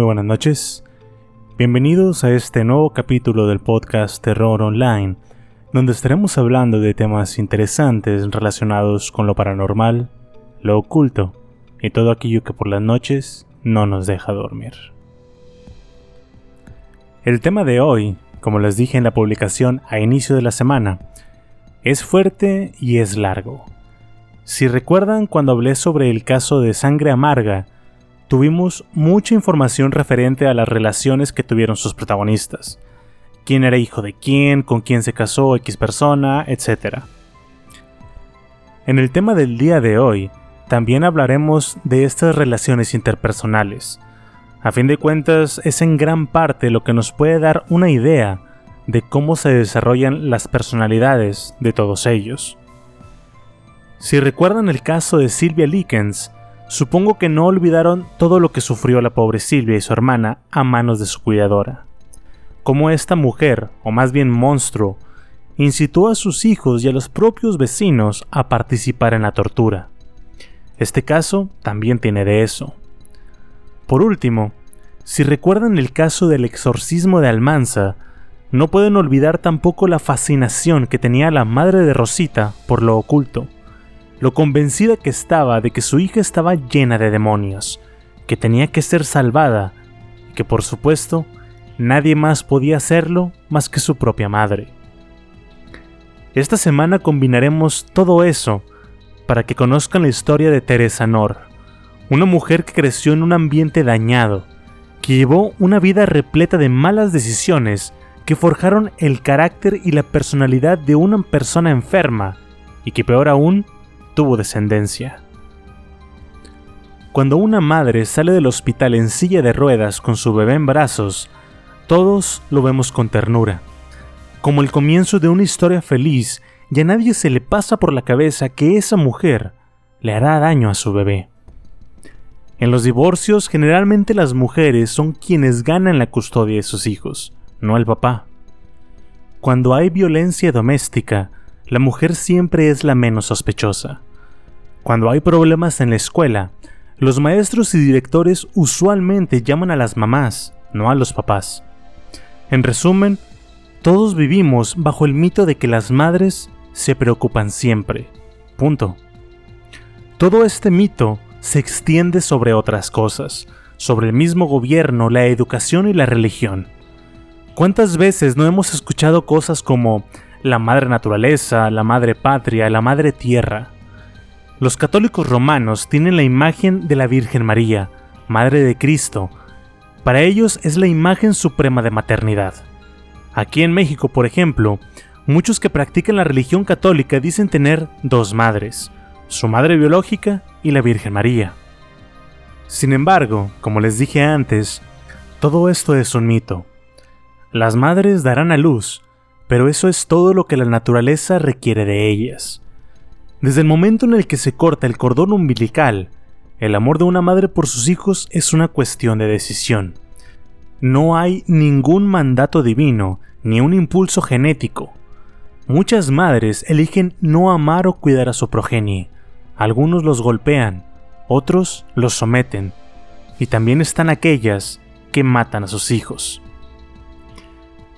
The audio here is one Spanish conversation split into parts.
Muy buenas noches. Bienvenidos a este nuevo capítulo del podcast Terror Online, donde estaremos hablando de temas interesantes relacionados con lo paranormal, lo oculto y todo aquello que por las noches no nos deja dormir. El tema de hoy, como les dije en la publicación a inicio de la semana, es fuerte y es largo. Si recuerdan cuando hablé sobre el caso de Sangre Amarga, tuvimos mucha información referente a las relaciones que tuvieron sus protagonistas. Quién era hijo de quién, con quién se casó X persona, etc. En el tema del día de hoy, también hablaremos de estas relaciones interpersonales. A fin de cuentas, es en gran parte lo que nos puede dar una idea de cómo se desarrollan las personalidades de todos ellos. Si recuerdan el caso de Sylvia Likens, supongo que no olvidaron todo lo que sufrió la pobre Silvia y su hermana a manos de su cuidadora. Cómo esta mujer, o más bien monstruo, incitó a sus hijos y a los propios vecinos a participar en la tortura. Este caso también tiene de eso. Por último, si recuerdan el caso del exorcismo de Almanza, no pueden olvidar tampoco la fascinación que tenía la madre de Rosita por lo oculto, lo convencida que estaba de que su hija estaba llena de demonios, que tenía que ser salvada, y que por supuesto nadie más podía hacerlo más que su propia madre. Esta semana combinaremos todo eso para que conozcan la historia de Teresa Nor, una mujer que creció en un ambiente dañado, que llevó una vida repleta de malas decisiones que forjaron el carácter y la personalidad de una persona enferma y que peor aún tuvo descendencia. Cuando una madre sale del hospital en silla de ruedas con su bebé en brazos, todos lo vemos con ternura, como el comienzo de una historia feliz y a nadie se le pasa por la cabeza que esa mujer le hará daño a su bebé. En los divorcios generalmente las mujeres son quienes ganan la custodia de sus hijos, no el papá. Cuando hay violencia doméstica, la mujer siempre es la menos sospechosa. Cuando hay problemas en la escuela, los maestros y directores usualmente llaman a las mamás, no a los papás. En resumen, todos vivimos bajo el mito de que las madres se preocupan siempre. Punto. Todo este mito se extiende sobre otras cosas, sobre el mismo gobierno, la educación y la religión. ¿Cuántas veces no hemos escuchado cosas como la madre naturaleza, la madre patria, la madre tierra? Los católicos romanos tienen la imagen de la Virgen María, Madre de Cristo. Para ellos es la imagen suprema de maternidad. Aquí en México, por ejemplo, muchos que practican la religión católica dicen tener dos madres, su madre biológica y la Virgen María. Sin embargo, como les dije antes, todo esto es un mito. Las madres darán a luz, pero eso es todo lo que la naturaleza requiere de ellas. Desde el momento en el que se corta el cordón umbilical, el amor de una madre por sus hijos es una cuestión de decisión. No hay ningún mandato divino ni un impulso genético. Muchas madres eligen no amar o cuidar a su progenie. Algunos los golpean, otros los someten, y también están aquellas que matan a sus hijos.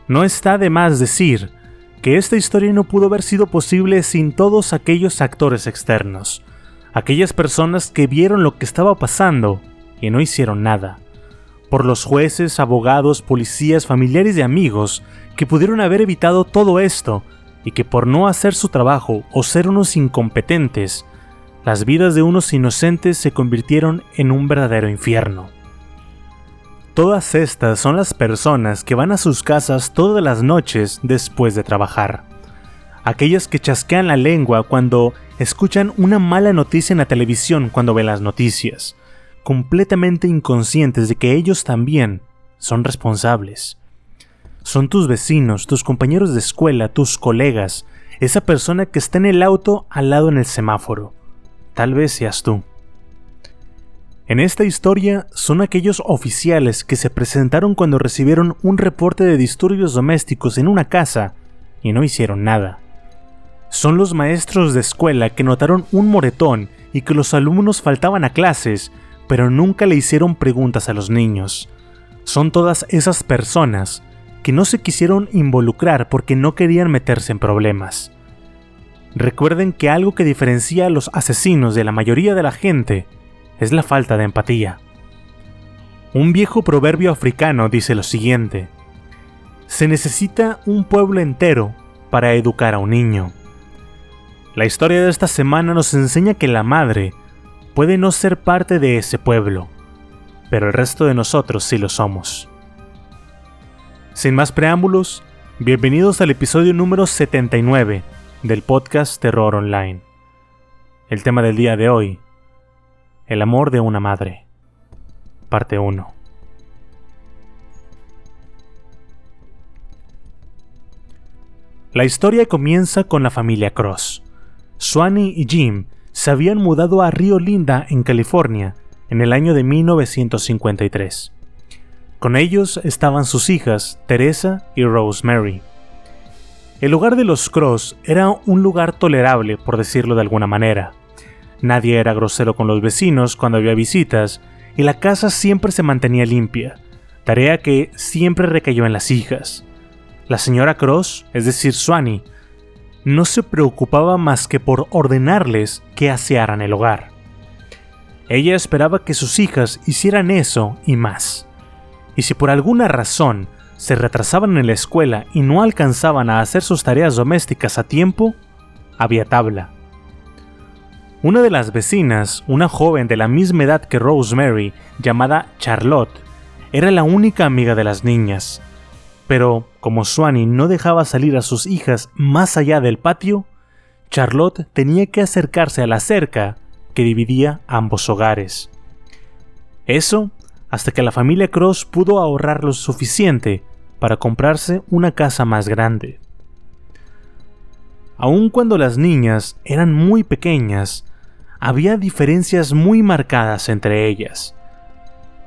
No está de más decir que esta historia no pudo haber sido posible sin todos aquellos actores externos, aquellas personas que vieron lo que estaba pasando y no hicieron nada, por los jueces, abogados, policías, familiares y amigos que pudieron haber evitado todo esto y que por no hacer su trabajo o ser unos incompetentes, las vidas de unos inocentes se convirtieron en un verdadero infierno. Todas estas son las personas que van a sus casas todas las noches después de trabajar. Aquellas que chasquean la lengua cuando escuchan una mala noticia en la televisión cuando ven las noticias, completamente inconscientes de que ellos también son responsables. Son tus vecinos, tus compañeros de escuela, tus colegas, esa persona que está en el auto al lado en el semáforo. Tal vez seas tú. En esta historia son aquellos oficiales que se presentaron cuando recibieron un reporte de disturbios domésticos en una casa y no hicieron nada. Son los maestros de escuela que notaron un moretón y que los alumnos faltaban a clases, pero nunca le hicieron preguntas a los niños. Son todas esas personas que no se quisieron involucrar porque no querían meterse en problemas. Recuerden que algo que diferencia a los asesinos de la mayoría de la gente es la falta de empatía. Un viejo proverbio africano dice lo siguiente, se necesita un pueblo entero para educar a un niño. La historia de esta semana nos enseña que la madre puede no ser parte de ese pueblo, pero el resto de nosotros sí lo somos. Sin más preámbulos, bienvenidos al episodio número 79 del podcast Terror Online. El tema del día de hoy, el amor de una madre. Parte 1. La historia comienza con la familia Cross. Swanee y Jim se habían mudado a Río Linda, en California, en el año de 1953. Con ellos estaban sus hijas, Teresa y Rosemary. El hogar de los Cross era un lugar tolerable, por decirlo de alguna manera. Nadie era grosero con los vecinos cuando había visitas y la casa siempre se mantenía limpia, tarea que siempre recayó en las hijas. La señora Cross, es decir, Swanee, no se preocupaba más que por ordenarles que asearan el hogar. Ella esperaba que sus hijas hicieran eso y más. Y si por alguna razón se retrasaban en la escuela y no alcanzaban a hacer sus tareas domésticas a tiempo, había tabla. Una de las vecinas, una joven de la misma edad que Rosemary, llamada Charlotte, era la única amiga de las niñas. Pero, como Swanee no dejaba salir a sus hijas más allá del patio, Charlotte tenía que acercarse a la cerca que dividía ambos hogares. Eso hasta que la familia Cross pudo ahorrar lo suficiente para comprarse una casa más grande. Aun cuando las niñas eran muy pequeñas, había diferencias muy marcadas entre ellas.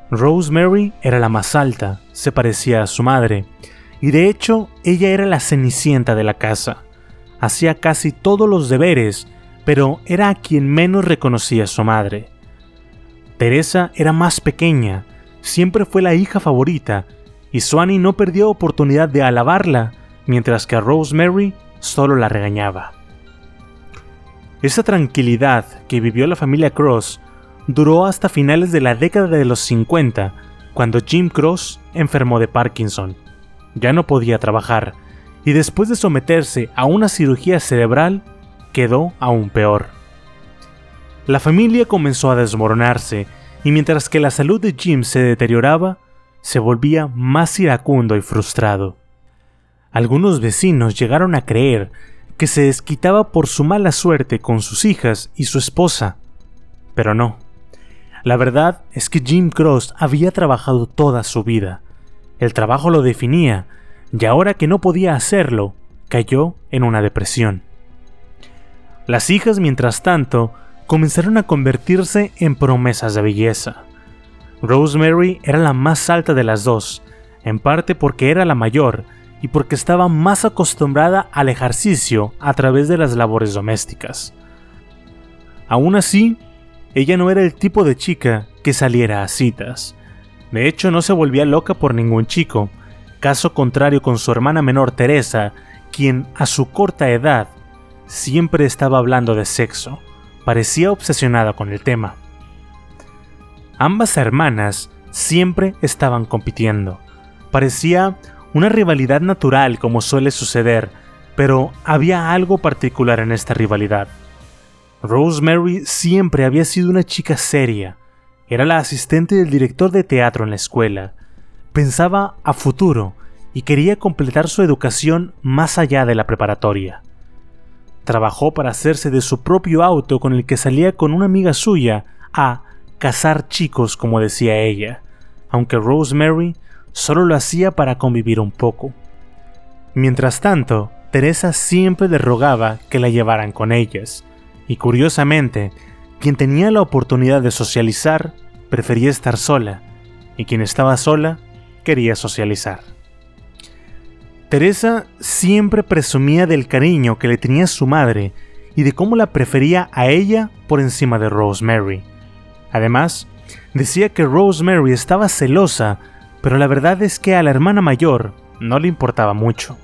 Rosemary era la más alta, se parecía a su madre, y de hecho ella era la cenicienta de la casa. Hacía casi todos los deberes, pero era a quien menos reconocía su madre. Teresa era más pequeña, siempre fue la hija favorita, y Swanee no perdió oportunidad de alabarla, mientras que a Rosemary solo la regañaba. Esa tranquilidad que vivió la familia Cross duró hasta finales de la década de los 50, cuando Jim Cross enfermó de Parkinson. Ya no podía trabajar, y después de someterse a una cirugía cerebral, quedó aún peor. La familia comenzó a desmoronarse, y mientras que la salud de Jim se deterioraba, se volvía más iracundo y frustrado. Algunos vecinos llegaron a creer que se desquitaba por su mala suerte con sus hijas y su esposa. Pero no. La verdad es que Jim Cross había trabajado toda su vida. El trabajo lo definía, y ahora que no podía hacerlo, cayó en una depresión. Las hijas, mientras tanto, comenzaron a convertirse en promesas de belleza. Rosemary era la más alta de las dos, en parte porque era la mayor y porque estaba más acostumbrada al ejercicio a través de las labores domésticas. Aún así, ella no era el tipo de chica que saliera a citas. De hecho, no se volvía loca por ningún chico, caso contrario con su hermana menor Teresa, quien a su corta edad siempre estaba hablando de sexo, parecía obsesionada con el tema. Ambas hermanas siempre estaban compitiendo. Parecía una rivalidad natural como suele suceder, pero había algo particular en esta rivalidad. Rosemary siempre había sido una chica seria. Era la asistente del director de teatro en la escuela. Pensaba a futuro y quería completar su educación más allá de la preparatoria. Trabajó para hacerse de su propio auto con el que salía con una amiga suya a cazar chicos, como decía ella, aunque Rosemary solo lo hacía para convivir un poco. Mientras tanto, Teresa siempre le rogaba que la llevaran con ellas, y curiosamente, quien tenía la oportunidad de socializar prefería estar sola, y quien estaba sola quería socializar. Teresa siempre presumía del cariño que le tenía su madre y de cómo la prefería a ella por encima de Rosemary. Además, decía que Rosemary estaba celosa, pero la verdad es que a la hermana mayor no le importaba mucho.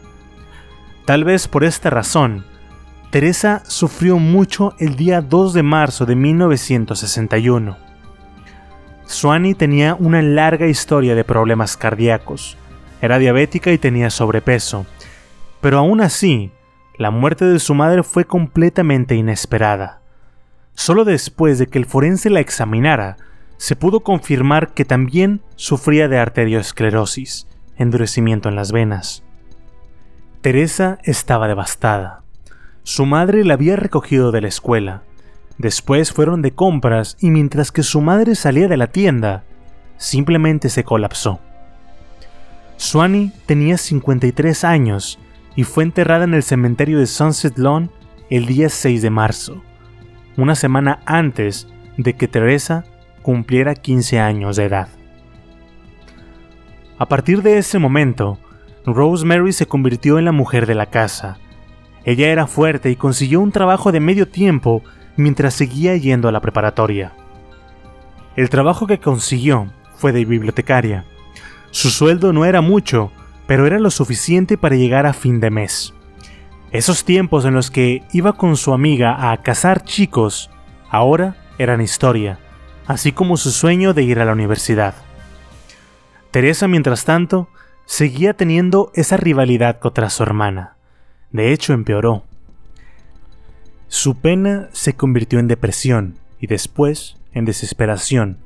Tal vez por esta razón, Teresa sufrió mucho el día 2 de marzo de 1961. Swanee tenía una larga historia de problemas cardíacos. Era diabética y tenía sobrepeso. Pero aún así, la muerte de su madre fue completamente inesperada. Solo después de que el forense la examinara, se pudo confirmar que también sufría de arteriosclerosis, endurecimiento en las venas. Teresa estaba devastada. Su madre la había recogido de la escuela. Después fueron de compras y mientras que su madre salía de la tienda, simplemente se colapsó. Swanee tenía 53 años y fue enterrada en el cementerio de Sunset Lawn el día 6 de marzo, una semana antes de que Teresa cumpliera 15 años de edad. A partir de ese momento, Rosemary se convirtió en la mujer de la casa. Ella era fuerte y consiguió un trabajo de medio tiempo mientras seguía yendo a la preparatoria. El trabajo que consiguió fue de bibliotecaria. Su sueldo no era mucho, pero era lo suficiente para llegar a fin de mes. Esos tiempos en los que iba con su amiga a cazar chicos, ahora eran historia, así como su sueño de ir a la universidad. Teresa, mientras tanto, seguía teniendo esa rivalidad contra su hermana. De hecho, empeoró. Su pena se convirtió en depresión y después en desesperación,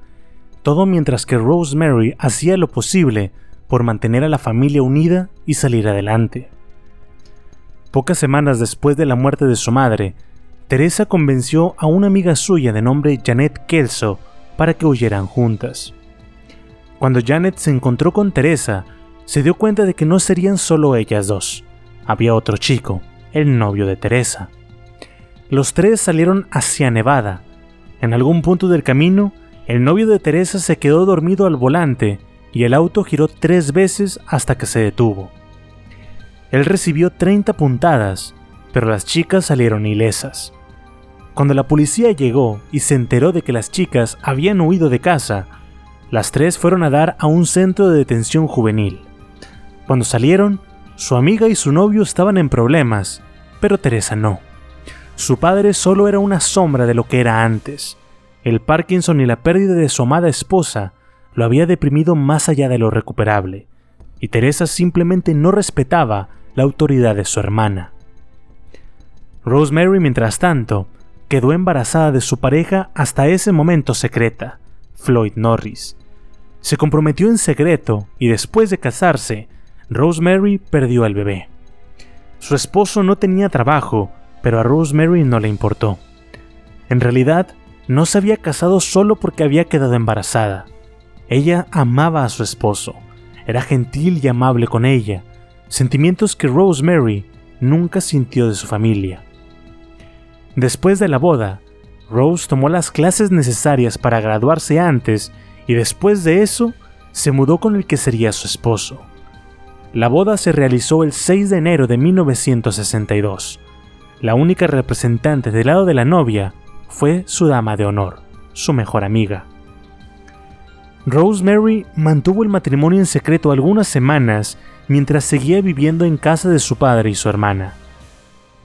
todo mientras que Rosemary hacía lo posible por mantener a la familia unida y salir adelante. Pocas semanas después de la muerte de su madre, Teresa convenció a una amiga suya de nombre Janet Kelso para que huyeran juntas. Cuando Janet se encontró con Teresa, se dio cuenta de que no serían solo ellas dos. Había otro chico, el novio de Teresa. Los tres salieron hacia Nevada. En algún punto del camino, el novio de Teresa se quedó dormido al volante y el auto giró tres veces hasta que se detuvo. Él recibió 30 puntadas, pero las chicas salieron ilesas. Cuando la policía llegó y se enteró de que las chicas habían huido de casa, las tres fueron a dar a un centro de detención juvenil. Cuando salieron, su amiga y su novio estaban en problemas, pero Teresa no. Su padre solo era una sombra de lo que era antes. El Parkinson y la pérdida de su amada esposa lo había deprimido más allá de lo recuperable, y Teresa simplemente no respetaba la autoridad de su hermana. Rosemary, mientras tanto, quedó embarazada de su pareja hasta ese momento secreta, Floyd Norris. Se comprometió en secreto y después de casarse, Rosemary perdió al bebé. Su esposo no tenía trabajo, pero a Rosemary no le importó. En realidad, no se había casado solo porque había quedado embarazada. Ella amaba a su esposo, era gentil y amable con ella, sentimientos que Rosemary nunca sintió de su familia. Después de la boda, Rose tomó las clases necesarias para graduarse antes y después de eso se mudó con el que sería su esposo. La boda se realizó el 6 de enero de 1962. La única representante del lado de la novia fue su dama de honor, su mejor amiga. Rosemary mantuvo el matrimonio en secreto algunas semanas mientras seguía viviendo en casa de su padre y su hermana.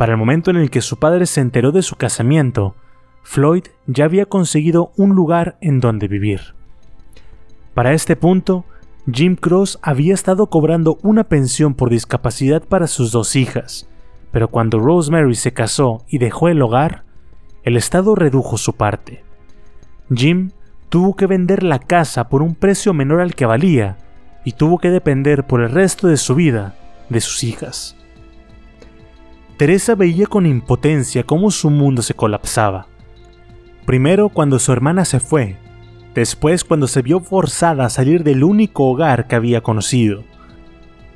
Para el momento en el que su padre se enteró de su casamiento, Floyd ya había conseguido un lugar en donde vivir. Para este punto, Jim Cross había estado cobrando una pensión por discapacidad para sus dos hijas, pero cuando Rosemary se casó y dejó el hogar, el Estado redujo su parte. Jim tuvo que vender la casa por un precio menor al que valía y tuvo que depender por el resto de su vida de sus hijas. Teresa veía con impotencia cómo su mundo se colapsaba. Primero cuando su hermana se fue, después cuando se vio forzada a salir del único hogar que había conocido.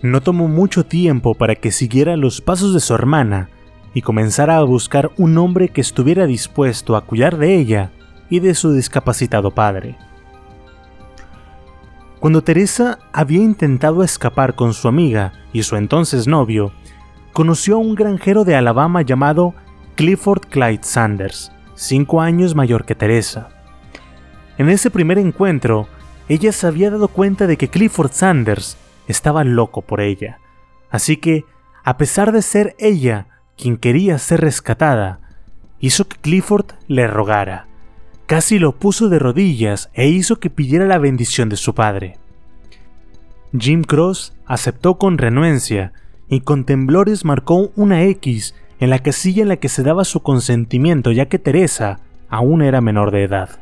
No tomó mucho tiempo para que siguiera los pasos de su hermana y comenzara a buscar un hombre que estuviera dispuesto a cuidar de ella y de su discapacitado padre. Cuando Teresa había intentado escapar con su amiga y su entonces novio, conoció a un granjero de Alabama llamado Clifford Clyde Sanders, cinco años mayor que Teresa. En ese primer encuentro, ella se había dado cuenta de que Clifford Sanders estaba loco por ella, así que, a pesar de ser ella quien quería ser rescatada, hizo que Clifford le rogara casi lo puso de rodillas e hizo que pidiera la bendición de su padre. Jim Cross aceptó con renuencia y con temblores marcó una X en la casilla en la que se daba su consentimiento ya que Teresa aún era menor de edad.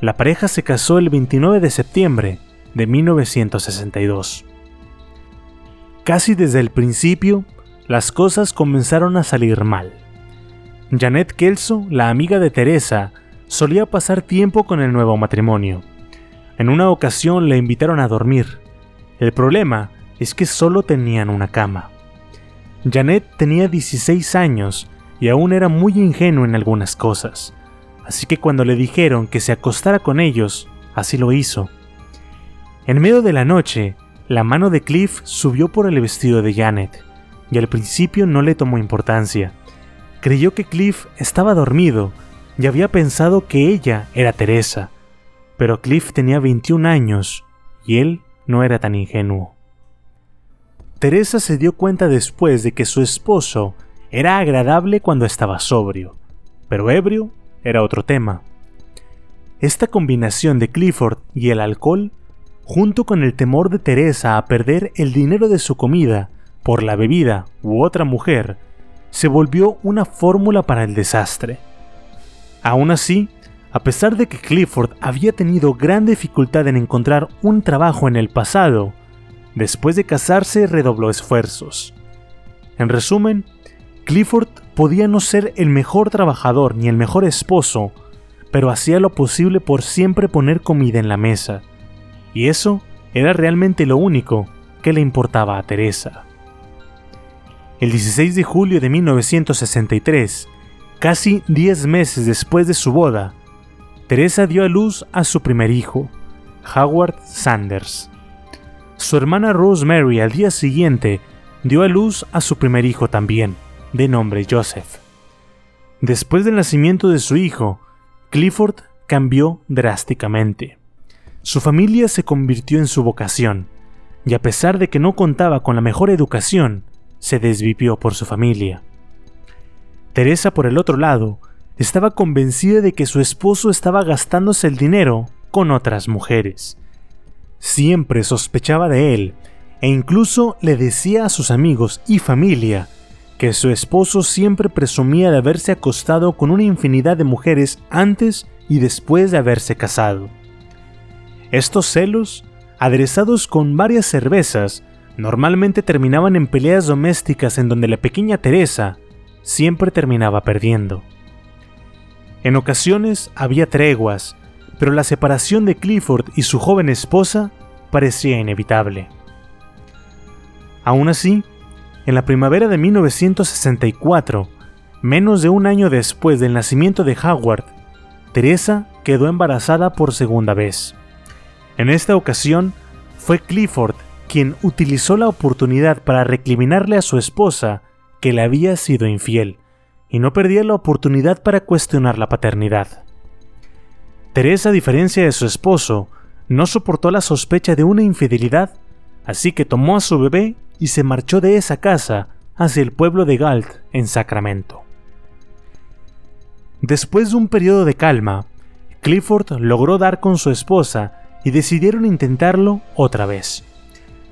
La pareja se casó el 29 de septiembre de 1962. Casi desde el principio, las cosas comenzaron a salir mal. Janet Kelso, la amiga de Teresa, solía pasar tiempo con el nuevo matrimonio. En una ocasión le invitaron a dormir. El problema es que solo tenían una cama. Janet tenía 16 años y aún era muy ingenuo en algunas cosas, así que cuando le dijeron que se acostara con ellos, así lo hizo. En medio de la noche, la mano de Cliff subió por el vestido de Janet, y al principio no le tomó importancia. Creyó que Cliff estaba dormido y había pensado que ella era Teresa, pero Cliff tenía 21 años y él no era tan ingenuo. Teresa se dio cuenta después de que su esposo era agradable cuando estaba sobrio, pero ebrio era otro tema. Esta combinación de Clifford y el alcohol, junto con el temor de Teresa a perder el dinero de su comida por la bebida u otra mujer, se volvió una fórmula para el desastre. Aún así, a pesar de que Clifford había tenido gran dificultad en encontrar un trabajo en el pasado, después de casarse redobló esfuerzos. En resumen, Clifford podía no ser el mejor trabajador ni el mejor esposo, pero hacía lo posible por siempre poner comida en la mesa. Y eso era realmente lo único que le importaba a Teresa. El 16 de julio de 1963, Casi 10 meses después de su boda, Teresa dio a luz a su primer hijo, Howard Sanders. Su hermana Rosemary al día siguiente dio a luz a su primer hijo también, de nombre Joseph. Después del nacimiento de su hijo, Clifford cambió drásticamente. Su familia se convirtió en su vocación, y a pesar de que no contaba con la mejor educación, se desvivió por su familia. Teresa, por el otro lado, estaba convencida de que su esposo estaba gastándose el dinero con otras mujeres. Siempre sospechaba de él e incluso le decía a sus amigos y familia que su esposo siempre presumía de haberse acostado con una infinidad de mujeres antes y después de haberse casado. Estos celos, aderezados con varias cervezas, normalmente terminaban en peleas domésticas en donde la pequeña Teresa siempre terminaba perdiendo. En ocasiones había treguas, pero la separación de Clifford y su joven esposa parecía inevitable. Aún así, en la primavera de 1964, menos de un año después del nacimiento de Howard, Teresa quedó embarazada por segunda vez. En esta ocasión, fue Clifford quien utilizó la oportunidad para recriminarle a su esposa que le había sido infiel, y no perdía la oportunidad para cuestionar la paternidad. Teresa, a diferencia de su esposo, no soportó la sospecha de una infidelidad, así que tomó a su bebé y se marchó de esa casa hacia el pueblo de Galt, en Sacramento. Después de un periodo de calma, Clifford logró dar con su esposa y decidieron intentarlo otra vez,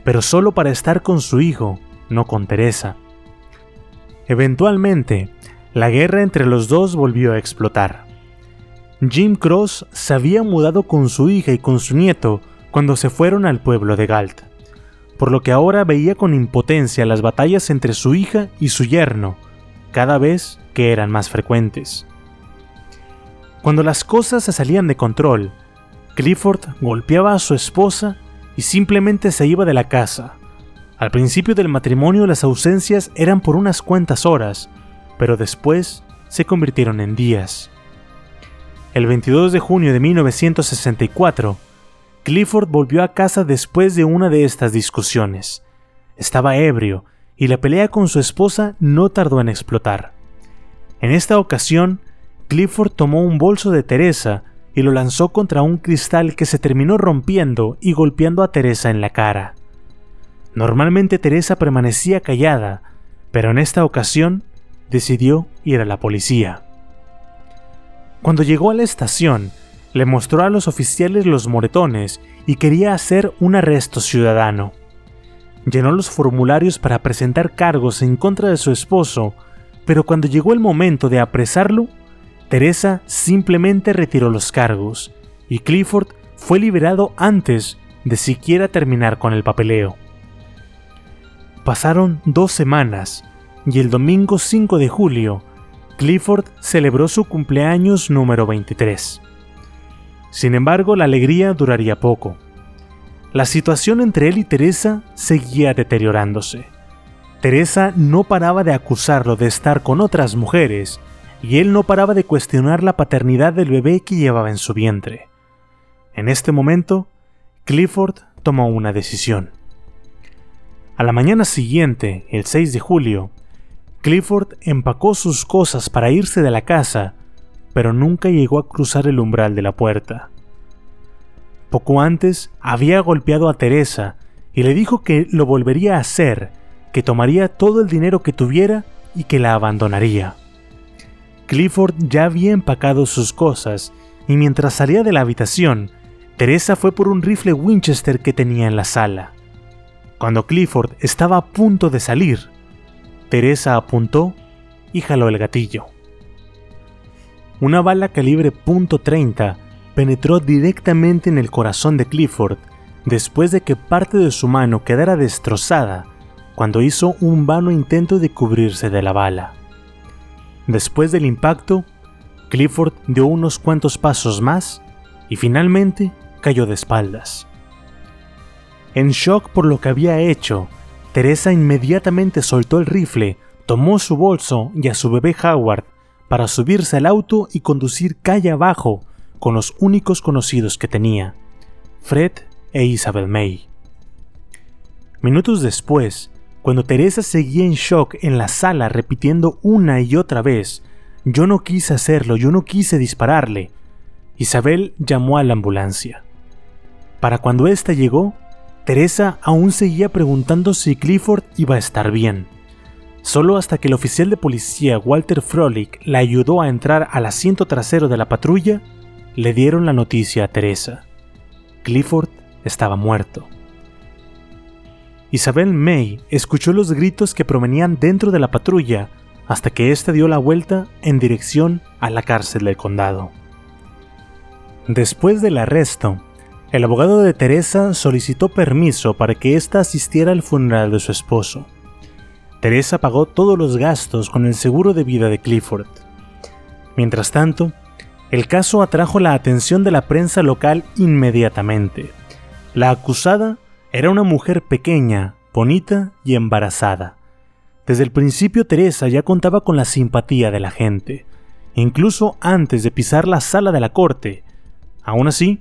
pero solo para estar con su hijo, no con Teresa. Eventualmente, la guerra entre los dos volvió a explotar. Jim Cross se había mudado con su hija y con su nieto cuando se fueron al pueblo de Galt, por lo que ahora veía con impotencia las batallas entre su hija y su yerno, cada vez que eran más frecuentes. Cuando las cosas se salían de control, Clifford golpeaba a su esposa y simplemente se iba de la casa. Al principio del matrimonio las ausencias eran por unas cuantas horas, pero después se convirtieron en días. El 22 de junio de 1964, Clifford volvió a casa después de una de estas discusiones. Estaba ebrio y la pelea con su esposa no tardó en explotar. En esta ocasión, Clifford tomó un bolso de Teresa y lo lanzó contra un cristal que se terminó rompiendo y golpeando a Teresa en la cara. Normalmente Teresa permanecía callada, pero en esta ocasión decidió ir a la policía. Cuando llegó a la estación, le mostró a los oficiales los moretones y quería hacer un arresto ciudadano. Llenó los formularios para presentar cargos en contra de su esposo, pero cuando llegó el momento de apresarlo, Teresa simplemente retiró los cargos y Clifford fue liberado antes de siquiera terminar con el papeleo. Pasaron dos semanas y el domingo 5 de julio Clifford celebró su cumpleaños número 23. Sin embargo, la alegría duraría poco. La situación entre él y Teresa seguía deteriorándose. Teresa no paraba de acusarlo de estar con otras mujeres y él no paraba de cuestionar la paternidad del bebé que llevaba en su vientre. En este momento, Clifford tomó una decisión. A la mañana siguiente, el 6 de julio, Clifford empacó sus cosas para irse de la casa, pero nunca llegó a cruzar el umbral de la puerta. Poco antes había golpeado a Teresa y le dijo que lo volvería a hacer, que tomaría todo el dinero que tuviera y que la abandonaría. Clifford ya había empacado sus cosas y mientras salía de la habitación, Teresa fue por un rifle Winchester que tenía en la sala. Cuando Clifford estaba a punto de salir, Teresa apuntó y jaló el gatillo. Una bala calibre .30 penetró directamente en el corazón de Clifford después de que parte de su mano quedara destrozada cuando hizo un vano intento de cubrirse de la bala. Después del impacto, Clifford dio unos cuantos pasos más y finalmente cayó de espaldas. En shock por lo que había hecho, Teresa inmediatamente soltó el rifle, tomó su bolso y a su bebé Howard para subirse al auto y conducir calle abajo con los únicos conocidos que tenía, Fred e Isabel May. Minutos después, cuando Teresa seguía en shock en la sala repitiendo una y otra vez, yo no quise hacerlo, yo no quise dispararle, Isabel llamó a la ambulancia. Para cuando ésta llegó, Teresa aún seguía preguntando si Clifford iba a estar bien. Solo hasta que el oficial de policía Walter Frolic la ayudó a entrar al asiento trasero de la patrulla, le dieron la noticia a Teresa. Clifford estaba muerto. Isabel May escuchó los gritos que provenían dentro de la patrulla hasta que ésta dio la vuelta en dirección a la cárcel del condado. Después del arresto, el abogado de Teresa solicitó permiso para que ésta asistiera al funeral de su esposo. Teresa pagó todos los gastos con el seguro de vida de Clifford. Mientras tanto, el caso atrajo la atención de la prensa local inmediatamente. La acusada era una mujer pequeña, bonita y embarazada. Desde el principio Teresa ya contaba con la simpatía de la gente, incluso antes de pisar la sala de la corte. Aún así,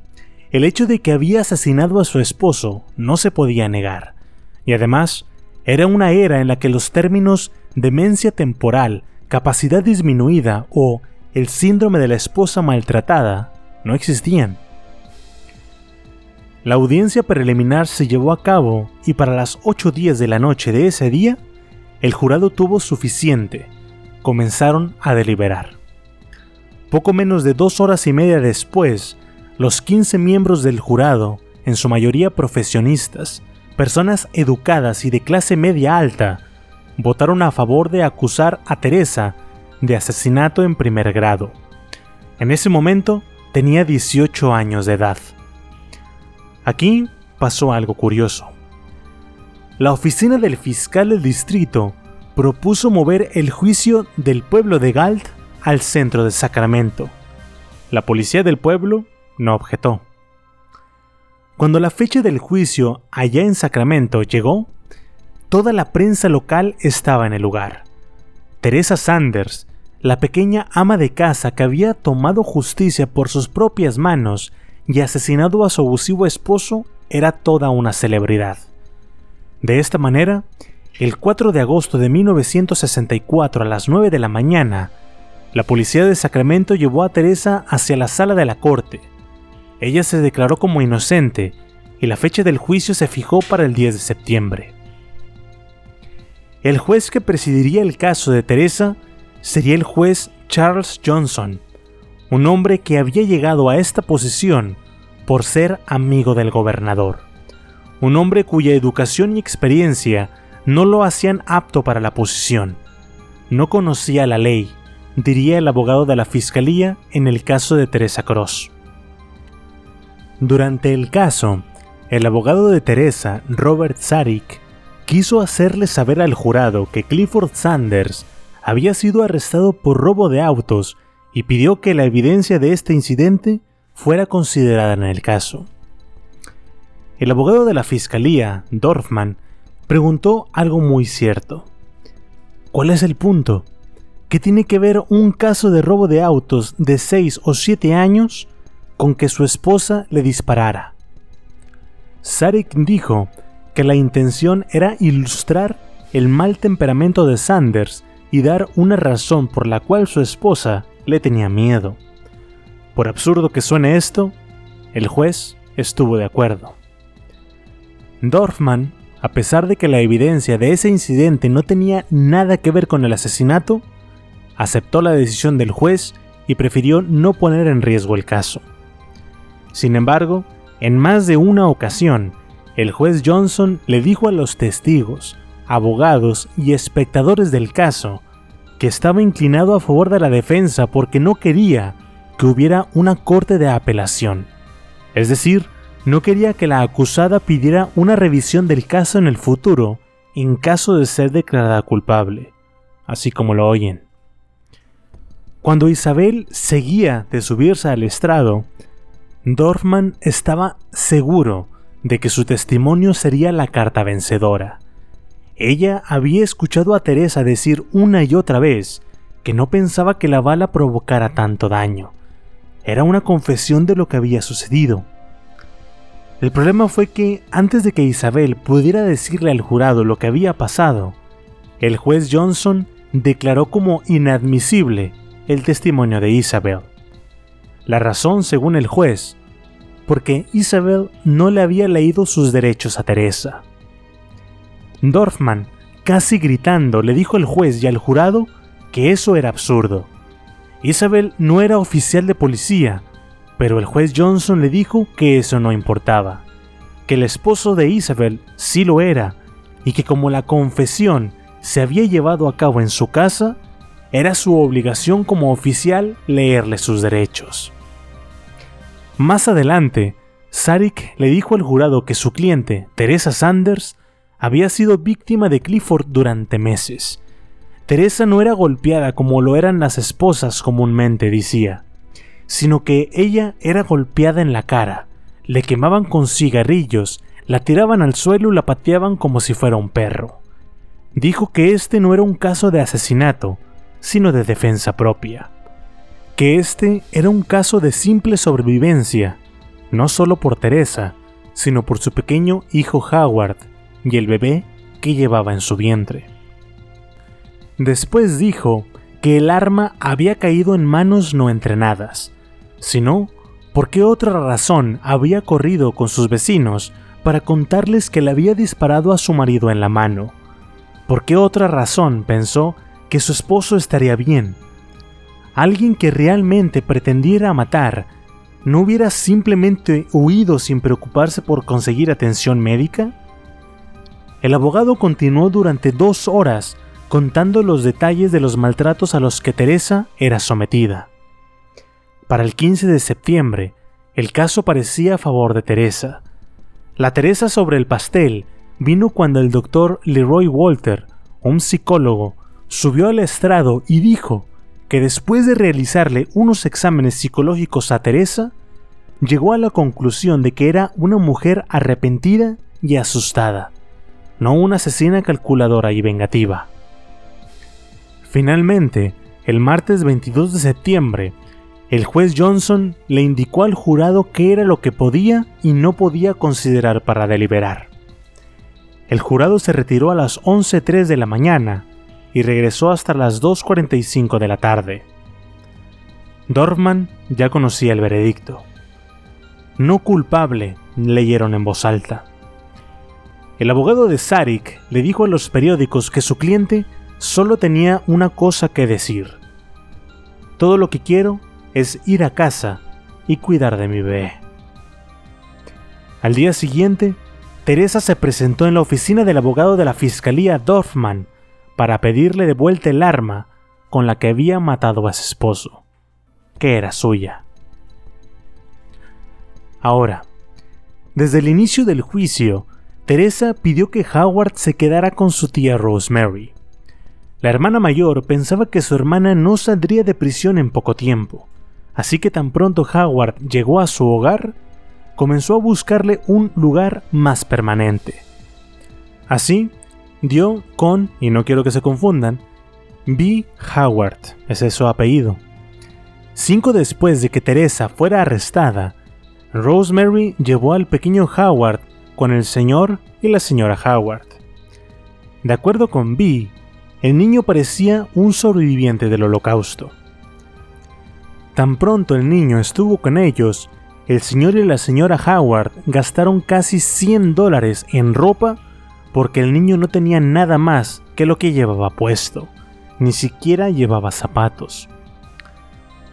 el hecho de que había asesinado a su esposo no se podía negar, y además era una era en la que los términos demencia temporal, capacidad disminuida o el síndrome de la esposa maltratada no existían. La audiencia preliminar se llevó a cabo y para las 8 días de la noche de ese día, el jurado tuvo suficiente. Comenzaron a deliberar. Poco menos de dos horas y media después, los 15 miembros del jurado, en su mayoría profesionistas, personas educadas y de clase media alta, votaron a favor de acusar a Teresa de asesinato en primer grado. En ese momento tenía 18 años de edad. Aquí pasó algo curioso. La oficina del fiscal del distrito propuso mover el juicio del pueblo de Galt al centro de Sacramento. La policía del pueblo no objetó. Cuando la fecha del juicio allá en Sacramento llegó, toda la prensa local estaba en el lugar. Teresa Sanders, la pequeña ama de casa que había tomado justicia por sus propias manos y asesinado a su abusivo esposo, era toda una celebridad. De esta manera, el 4 de agosto de 1964 a las 9 de la mañana, la policía de Sacramento llevó a Teresa hacia la sala de la corte. Ella se declaró como inocente y la fecha del juicio se fijó para el 10 de septiembre. El juez que presidiría el caso de Teresa sería el juez Charles Johnson, un hombre que había llegado a esta posición por ser amigo del gobernador, un hombre cuya educación y experiencia no lo hacían apto para la posición. No conocía la ley, diría el abogado de la fiscalía en el caso de Teresa Cross. Durante el caso, el abogado de Teresa, Robert Zarik, quiso hacerle saber al jurado que Clifford Sanders había sido arrestado por robo de autos y pidió que la evidencia de este incidente fuera considerada en el caso. El abogado de la fiscalía, Dorfman, preguntó algo muy cierto. ¿Cuál es el punto? ¿Qué tiene que ver un caso de robo de autos de 6 o 7 años con que su esposa le disparara? Sarek dijo que la intención era ilustrar el mal temperamento de Sanders y dar una razón por la cual su esposa le tenía miedo. Por absurdo que suene esto, el juez estuvo de acuerdo. Dorfman, a pesar de que la evidencia de ese incidente no tenía nada que ver con el asesinato, aceptó la decisión del juez y prefirió no poner en riesgo el caso. Sin embargo, en más de una ocasión, el juez Johnson le dijo a los testigos abogados y espectadores del caso que estaba inclinado a favor de la defensa porque no quería que hubiera una corte de apelación. Es decir, no quería que la acusada pidiera una revisión del caso en el futuro en caso de ser declarada culpable, así como lo oyen. Cuando Isabel seguía de subirse al estrado, Dorfman estaba seguro de que su testimonio sería la carta vencedora. Ella había escuchado a Teresa decir una y otra vez que no pensaba que la bala provocara tanto daño. Era una confesión de lo que había sucedido. El problema fue que antes de que Isabel pudiera decirle al jurado lo que había pasado, el juez Johnson declaró como inadmisible el testimonio de Isabel. La razón, según el juez, porque Isabel no le había leído sus derechos a Teresa. Dorfman, casi gritando, le dijo al juez y al jurado que eso era absurdo. Isabel no era oficial de policía, pero el juez Johnson le dijo que eso no importaba, que el esposo de Isabel sí lo era, y que como la confesión se había llevado a cabo en su casa, era su obligación como oficial leerle sus derechos. Más adelante, Sarik le dijo al jurado que su cliente, Teresa Sanders, había sido víctima de Clifford durante meses. Teresa no era golpeada como lo eran las esposas comúnmente decía, sino que ella era golpeada en la cara, le quemaban con cigarrillos, la tiraban al suelo y la pateaban como si fuera un perro. dijo que este no era un caso de asesinato, sino de defensa propia. Que este era un caso de simple sobrevivencia, no solo por Teresa, sino por su pequeño hijo Howard y el bebé que llevaba en su vientre. Después dijo que el arma había caído en manos no entrenadas, sino por qué otra razón había corrido con sus vecinos para contarles que le había disparado a su marido en la mano. ¿Por qué otra razón pensó que su esposo estaría bien? Alguien que realmente pretendiera matar no hubiera simplemente huido sin preocuparse por conseguir atención médica? El abogado continuó durante dos horas contando los detalles de los maltratos a los que Teresa era sometida. Para el 15 de septiembre, el caso parecía a favor de Teresa. La Teresa sobre el pastel vino cuando el doctor Leroy Walter, un psicólogo, subió al estrado y dijo que después de realizarle unos exámenes psicológicos a Teresa, llegó a la conclusión de que era una mujer arrepentida y asustada, no una asesina calculadora y vengativa. Finalmente, el martes 22 de septiembre, el juez Johnson le indicó al jurado qué era lo que podía y no podía considerar para deliberar. El jurado se retiró a las 11.03 de la mañana y regresó hasta las 2.45 de la tarde. Dorfman ya conocía el veredicto. No culpable, leyeron en voz alta. El abogado de Sarik le dijo a los periódicos que su cliente solo tenía una cosa que decir. Todo lo que quiero es ir a casa y cuidar de mi bebé. Al día siguiente, Teresa se presentó en la oficina del abogado de la Fiscalía Dorfman para pedirle de vuelta el arma con la que había matado a su esposo, que era suya. Ahora, desde el inicio del juicio, Teresa pidió que Howard se quedara con su tía Rosemary. La hermana mayor pensaba que su hermana no saldría de prisión en poco tiempo, así que tan pronto Howard llegó a su hogar, comenzó a buscarle un lugar más permanente. Así, dio con, y no quiero que se confundan, B. Howard, ese es su apellido. Cinco después de que Teresa fuera arrestada, Rosemary llevó al pequeño Howard con el señor y la señora Howard. De acuerdo con B, el niño parecía un sobreviviente del holocausto. Tan pronto el niño estuvo con ellos, el señor y la señora Howard gastaron casi 100 dólares en ropa porque el niño no tenía nada más que lo que llevaba puesto, ni siquiera llevaba zapatos.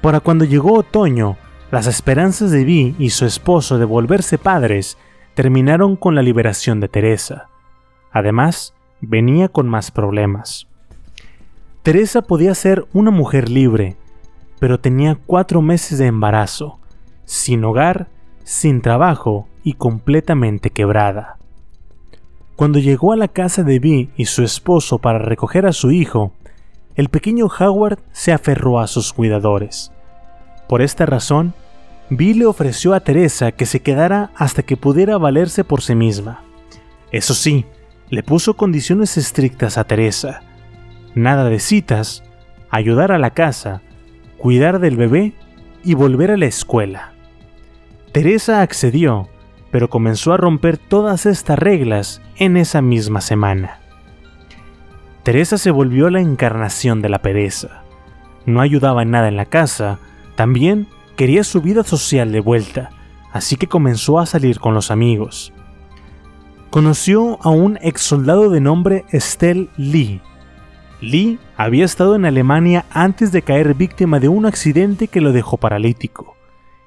Para cuando llegó otoño, las esperanzas de Vi y su esposo de volverse padres terminaron con la liberación de Teresa. Además, venía con más problemas. Teresa podía ser una mujer libre, pero tenía cuatro meses de embarazo, sin hogar, sin trabajo y completamente quebrada. Cuando llegó a la casa de Vi y su esposo para recoger a su hijo, el pequeño Howard se aferró a sus cuidadores. Por esta razón, Vi le ofreció a Teresa que se quedara hasta que pudiera valerse por sí misma. Eso sí, le puso condiciones estrictas a Teresa nada de citas, ayudar a la casa, cuidar del bebé y volver a la escuela. Teresa accedió, pero comenzó a romper todas estas reglas en esa misma semana. Teresa se volvió la encarnación de la pereza. No ayudaba en nada en la casa, también quería su vida social de vuelta, así que comenzó a salir con los amigos. Conoció a un ex soldado de nombre Estelle Lee, Lee había estado en Alemania antes de caer víctima de un accidente que lo dejó paralítico,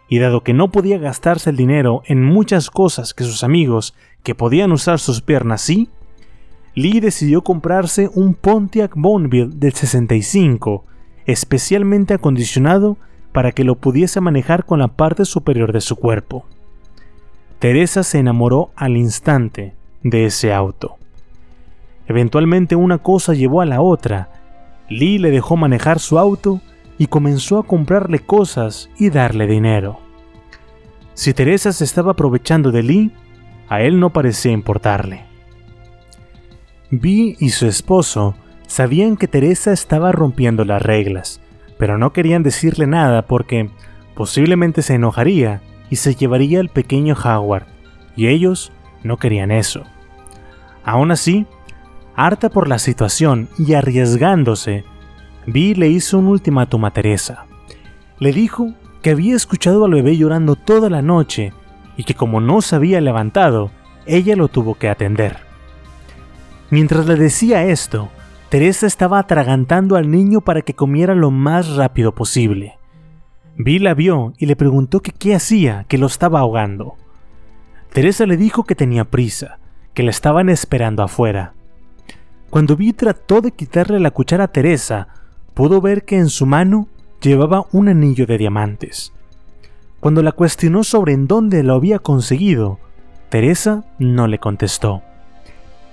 y dado que no podía gastarse el dinero en muchas cosas que sus amigos que podían usar sus piernas sí, Lee decidió comprarse un Pontiac Bonneville del 65, especialmente acondicionado para que lo pudiese manejar con la parte superior de su cuerpo. Teresa se enamoró al instante de ese auto. Eventualmente una cosa llevó a la otra. Lee le dejó manejar su auto y comenzó a comprarle cosas y darle dinero. Si Teresa se estaba aprovechando de Lee, a él no parecía importarle. Vi y su esposo sabían que Teresa estaba rompiendo las reglas, pero no querían decirle nada porque posiblemente se enojaría y se llevaría al pequeño Howard, y ellos no querían eso. Aún así, harta por la situación y arriesgándose, Vi le hizo un ultimátum a Teresa. Le dijo que había escuchado al bebé llorando toda la noche y que como no se había levantado, ella lo tuvo que atender. Mientras le decía esto, Teresa estaba atragantando al niño para que comiera lo más rápido posible. Vi la vio y le preguntó que qué hacía, que lo estaba ahogando. Teresa le dijo que tenía prisa, que la estaban esperando afuera. Cuando Vi trató de quitarle la cuchara a Teresa, pudo ver que en su mano llevaba un anillo de diamantes. Cuando la cuestionó sobre en dónde lo había conseguido, Teresa no le contestó.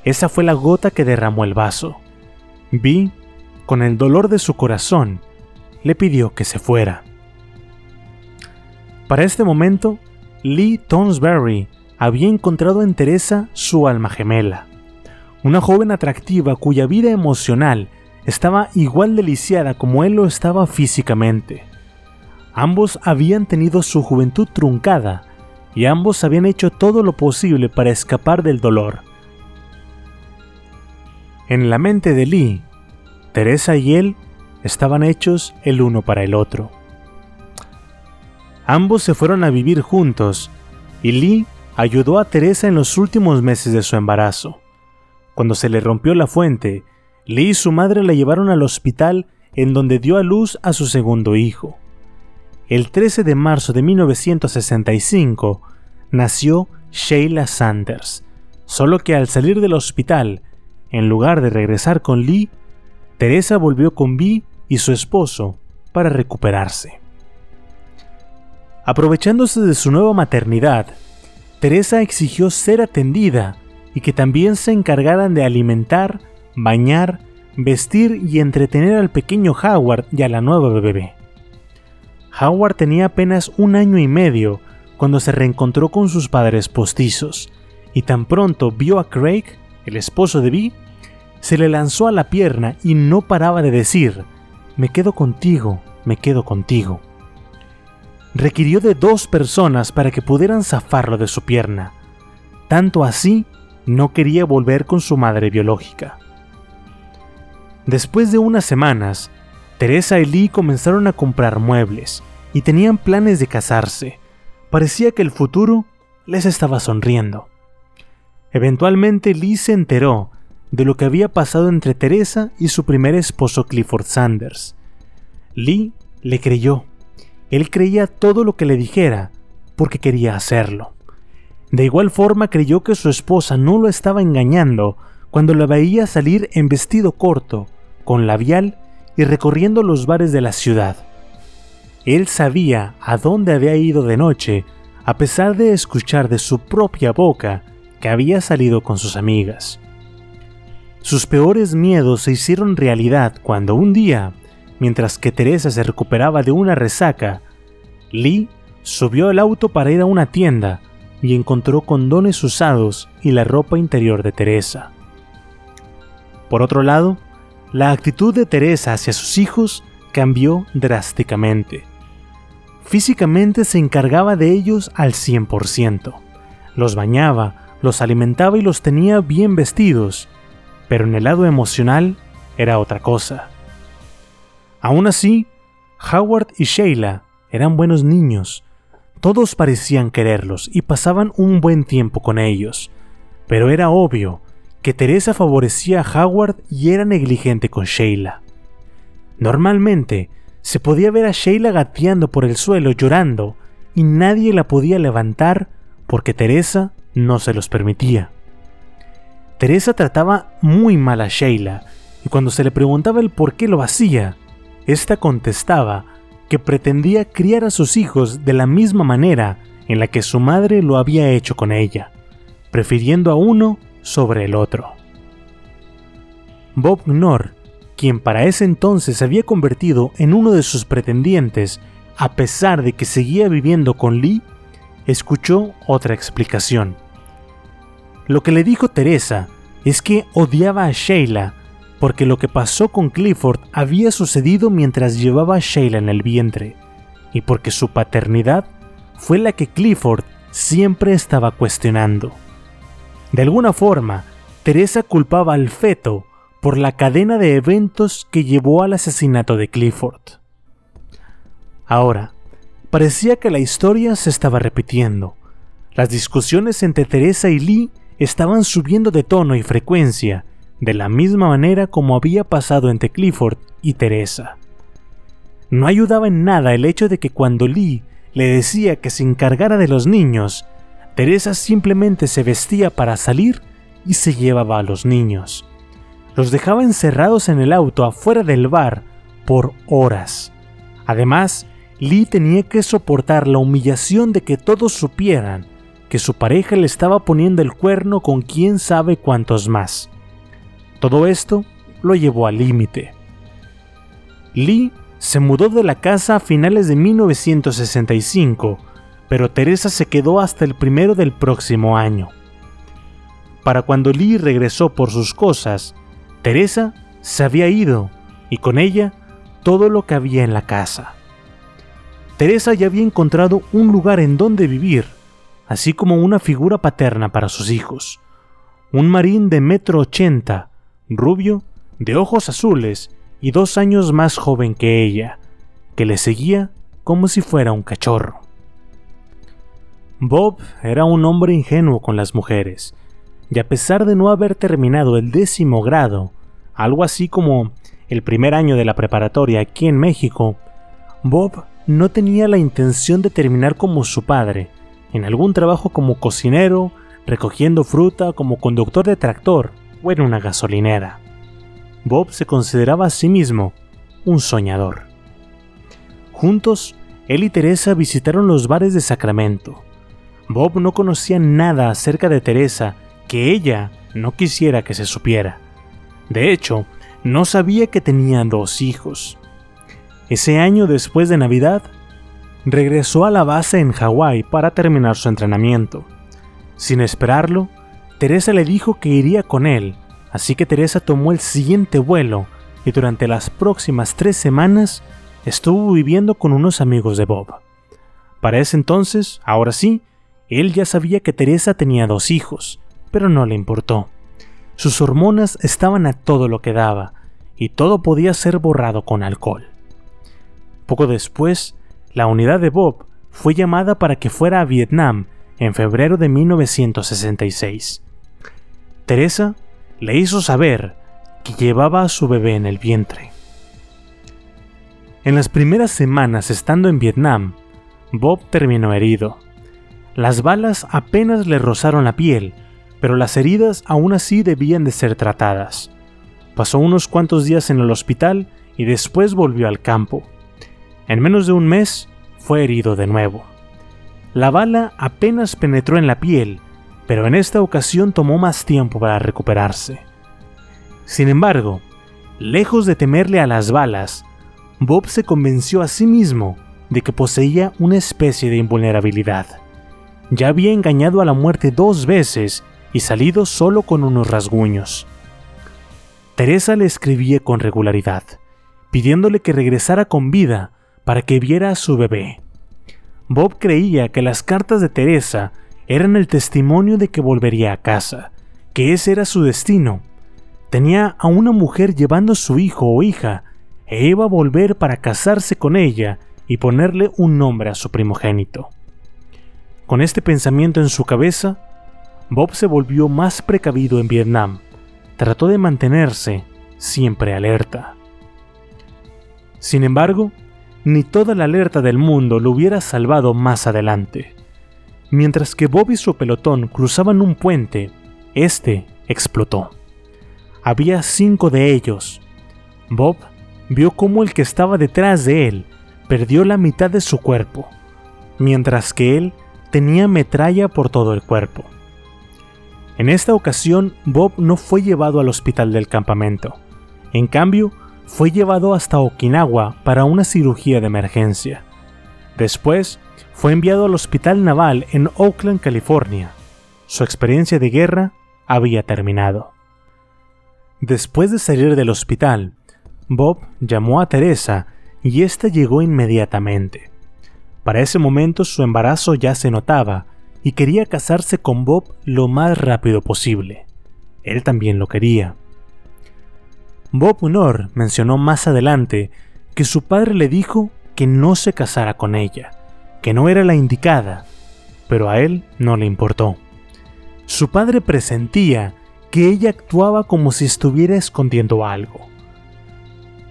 Esa fue la gota que derramó el vaso. Vi, con el dolor de su corazón, le pidió que se fuera. Para este momento, Lee Tonsberry había encontrado en Teresa su alma gemela, una joven atractiva cuya vida emocional estaba igual deliciada como él lo estaba físicamente. Ambos habían tenido su juventud truncada y ambos habían hecho todo lo posible para escapar del dolor. En la mente de Lee, Teresa y él estaban hechos el uno para el otro. Ambos se fueron a vivir juntos y Lee ayudó a Teresa en los últimos meses de su embarazo. Cuando se le rompió la fuente Lee y su madre la llevaron al hospital en donde dio a luz a su segundo hijo. El 13 de marzo de 1965 nació Sheila Sanders, solo que al salir del hospital, en lugar de regresar con Lee, Teresa volvió con Vi y su esposo para recuperarse. Aprovechándose de su nueva maternidad, Teresa exigió ser atendida y que también se encargaran de alimentar bañar, vestir y entretener al pequeño Howard y a la nueva bebé. Howard tenía apenas un año y medio cuando se reencontró con sus padres postizos, y tan pronto vio a Craig, el esposo de Vi, se le lanzó a la pierna y no paraba de decir, me quedo contigo, me quedo contigo. Requirió de dos personas para que pudieran zafarlo de su pierna. Tanto así, no quería volver con su madre biológica. Después de unas semanas, Teresa y Lee comenzaron a comprar muebles y tenían planes de casarse. Parecía que el futuro les estaba sonriendo. Eventualmente Lee se enteró de lo que había pasado entre Teresa y su primer esposo Clifford Sanders. Lee le creyó. Él creía todo lo que le dijera porque quería hacerlo. De igual forma creyó que su esposa no lo estaba engañando cuando la veía salir en vestido corto con labial y recorriendo los bares de la ciudad. Él sabía a dónde había ido de noche, a pesar de escuchar de su propia boca que había salido con sus amigas. Sus peores miedos se hicieron realidad cuando un día, mientras que Teresa se recuperaba de una resaca, Lee subió al auto para ir a una tienda y encontró condones usados y la ropa interior de Teresa. Por otro lado, la actitud de Teresa hacia sus hijos cambió drásticamente. Físicamente se encargaba de ellos al 100%. Los bañaba, los alimentaba y los tenía bien vestidos, pero en el lado emocional era otra cosa. Aún así, Howard y Sheila eran buenos niños. Todos parecían quererlos y pasaban un buen tiempo con ellos, pero era obvio que Teresa favorecía a Howard y era negligente con Sheila. Normalmente, se podía ver a Sheila gateando por el suelo llorando y nadie la podía levantar porque Teresa no se los permitía. Teresa trataba muy mal a Sheila y cuando se le preguntaba el por qué lo hacía, ésta contestaba que pretendía criar a sus hijos de la misma manera en la que su madre lo había hecho con ella, prefiriendo a uno sobre el otro. Bob Knorr, quien para ese entonces se había convertido en uno de sus pretendientes a pesar de que seguía viviendo con Lee, escuchó otra explicación. Lo que le dijo Teresa es que odiaba a Sheila porque lo que pasó con Clifford había sucedido mientras llevaba a Sheila en el vientre y porque su paternidad fue la que Clifford siempre estaba cuestionando. De alguna forma, Teresa culpaba al feto por la cadena de eventos que llevó al asesinato de Clifford. Ahora, parecía que la historia se estaba repitiendo. Las discusiones entre Teresa y Lee estaban subiendo de tono y frecuencia, de la misma manera como había pasado entre Clifford y Teresa. No ayudaba en nada el hecho de que cuando Lee le decía que se encargara de los niños, Teresa simplemente se vestía para salir y se llevaba a los niños. Los dejaba encerrados en el auto afuera del bar por horas. Además, Lee tenía que soportar la humillación de que todos supieran que su pareja le estaba poniendo el cuerno con quién sabe cuántos más. Todo esto lo llevó al límite. Lee se mudó de la casa a finales de 1965, pero Teresa se quedó hasta el primero del próximo año. Para cuando Lee regresó por sus cosas, Teresa se había ido y con ella todo lo que había en la casa. Teresa ya había encontrado un lugar en donde vivir, así como una figura paterna para sus hijos. Un marín de metro ochenta, rubio, de ojos azules y dos años más joven que ella, que le seguía como si fuera un cachorro. Bob era un hombre ingenuo con las mujeres, y a pesar de no haber terminado el décimo grado, algo así como el primer año de la preparatoria aquí en México, Bob no tenía la intención de terminar como su padre, en algún trabajo como cocinero, recogiendo fruta, como conductor de tractor o en una gasolinera. Bob se consideraba a sí mismo un soñador. Juntos, él y Teresa visitaron los bares de Sacramento. Bob no conocía nada acerca de Teresa que ella no quisiera que se supiera. De hecho, no sabía que tenía dos hijos. Ese año después de Navidad, regresó a la base en Hawái para terminar su entrenamiento. Sin esperarlo, Teresa le dijo que iría con él, así que Teresa tomó el siguiente vuelo y durante las próximas tres semanas estuvo viviendo con unos amigos de Bob. Para ese entonces, ahora sí, él ya sabía que Teresa tenía dos hijos, pero no le importó. Sus hormonas estaban a todo lo que daba, y todo podía ser borrado con alcohol. Poco después, la unidad de Bob fue llamada para que fuera a Vietnam en febrero de 1966. Teresa le hizo saber que llevaba a su bebé en el vientre. En las primeras semanas estando en Vietnam, Bob terminó herido. Las balas apenas le rozaron la piel, pero las heridas aún así debían de ser tratadas. Pasó unos cuantos días en el hospital y después volvió al campo. En menos de un mes fue herido de nuevo. La bala apenas penetró en la piel, pero en esta ocasión tomó más tiempo para recuperarse. Sin embargo, lejos de temerle a las balas, Bob se convenció a sí mismo de que poseía una especie de invulnerabilidad. Ya había engañado a la muerte dos veces y salido solo con unos rasguños. Teresa le escribía con regularidad, pidiéndole que regresara con vida para que viera a su bebé. Bob creía que las cartas de Teresa eran el testimonio de que volvería a casa, que ese era su destino. Tenía a una mujer llevando su hijo o hija e iba a volver para casarse con ella y ponerle un nombre a su primogénito. Con este pensamiento en su cabeza, Bob se volvió más precavido en Vietnam. Trató de mantenerse siempre alerta. Sin embargo, ni toda la alerta del mundo lo hubiera salvado más adelante. Mientras que Bob y su pelotón cruzaban un puente, este explotó. Había cinco de ellos. Bob vio cómo el que estaba detrás de él perdió la mitad de su cuerpo, mientras que él tenía metralla por todo el cuerpo. En esta ocasión, Bob no fue llevado al hospital del campamento. En cambio, fue llevado hasta Okinawa para una cirugía de emergencia. Después, fue enviado al Hospital Naval en Oakland, California. Su experiencia de guerra había terminado. Después de salir del hospital, Bob llamó a Teresa y ésta llegó inmediatamente. Para ese momento su embarazo ya se notaba y quería casarse con Bob lo más rápido posible. Él también lo quería. Bob Unor mencionó más adelante que su padre le dijo que no se casara con ella, que no era la indicada, pero a él no le importó. Su padre presentía que ella actuaba como si estuviera escondiendo algo.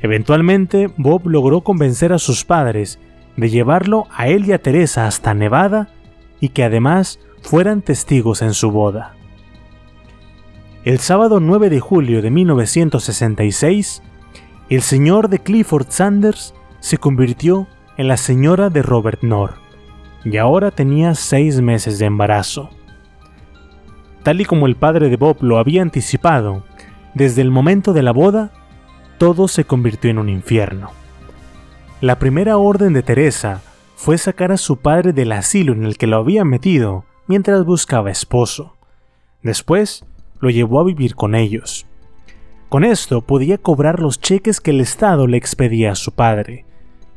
Eventualmente, Bob logró convencer a sus padres de llevarlo a él y a Teresa hasta Nevada y que además fueran testigos en su boda. El sábado 9 de julio de 1966, el señor de Clifford Sanders se convirtió en la señora de Robert Knorr y ahora tenía seis meses de embarazo. Tal y como el padre de Bob lo había anticipado, desde el momento de la boda, todo se convirtió en un infierno. La primera orden de Teresa fue sacar a su padre del asilo en el que lo había metido mientras buscaba esposo. Después, lo llevó a vivir con ellos. Con esto podía cobrar los cheques que el Estado le expedía a su padre,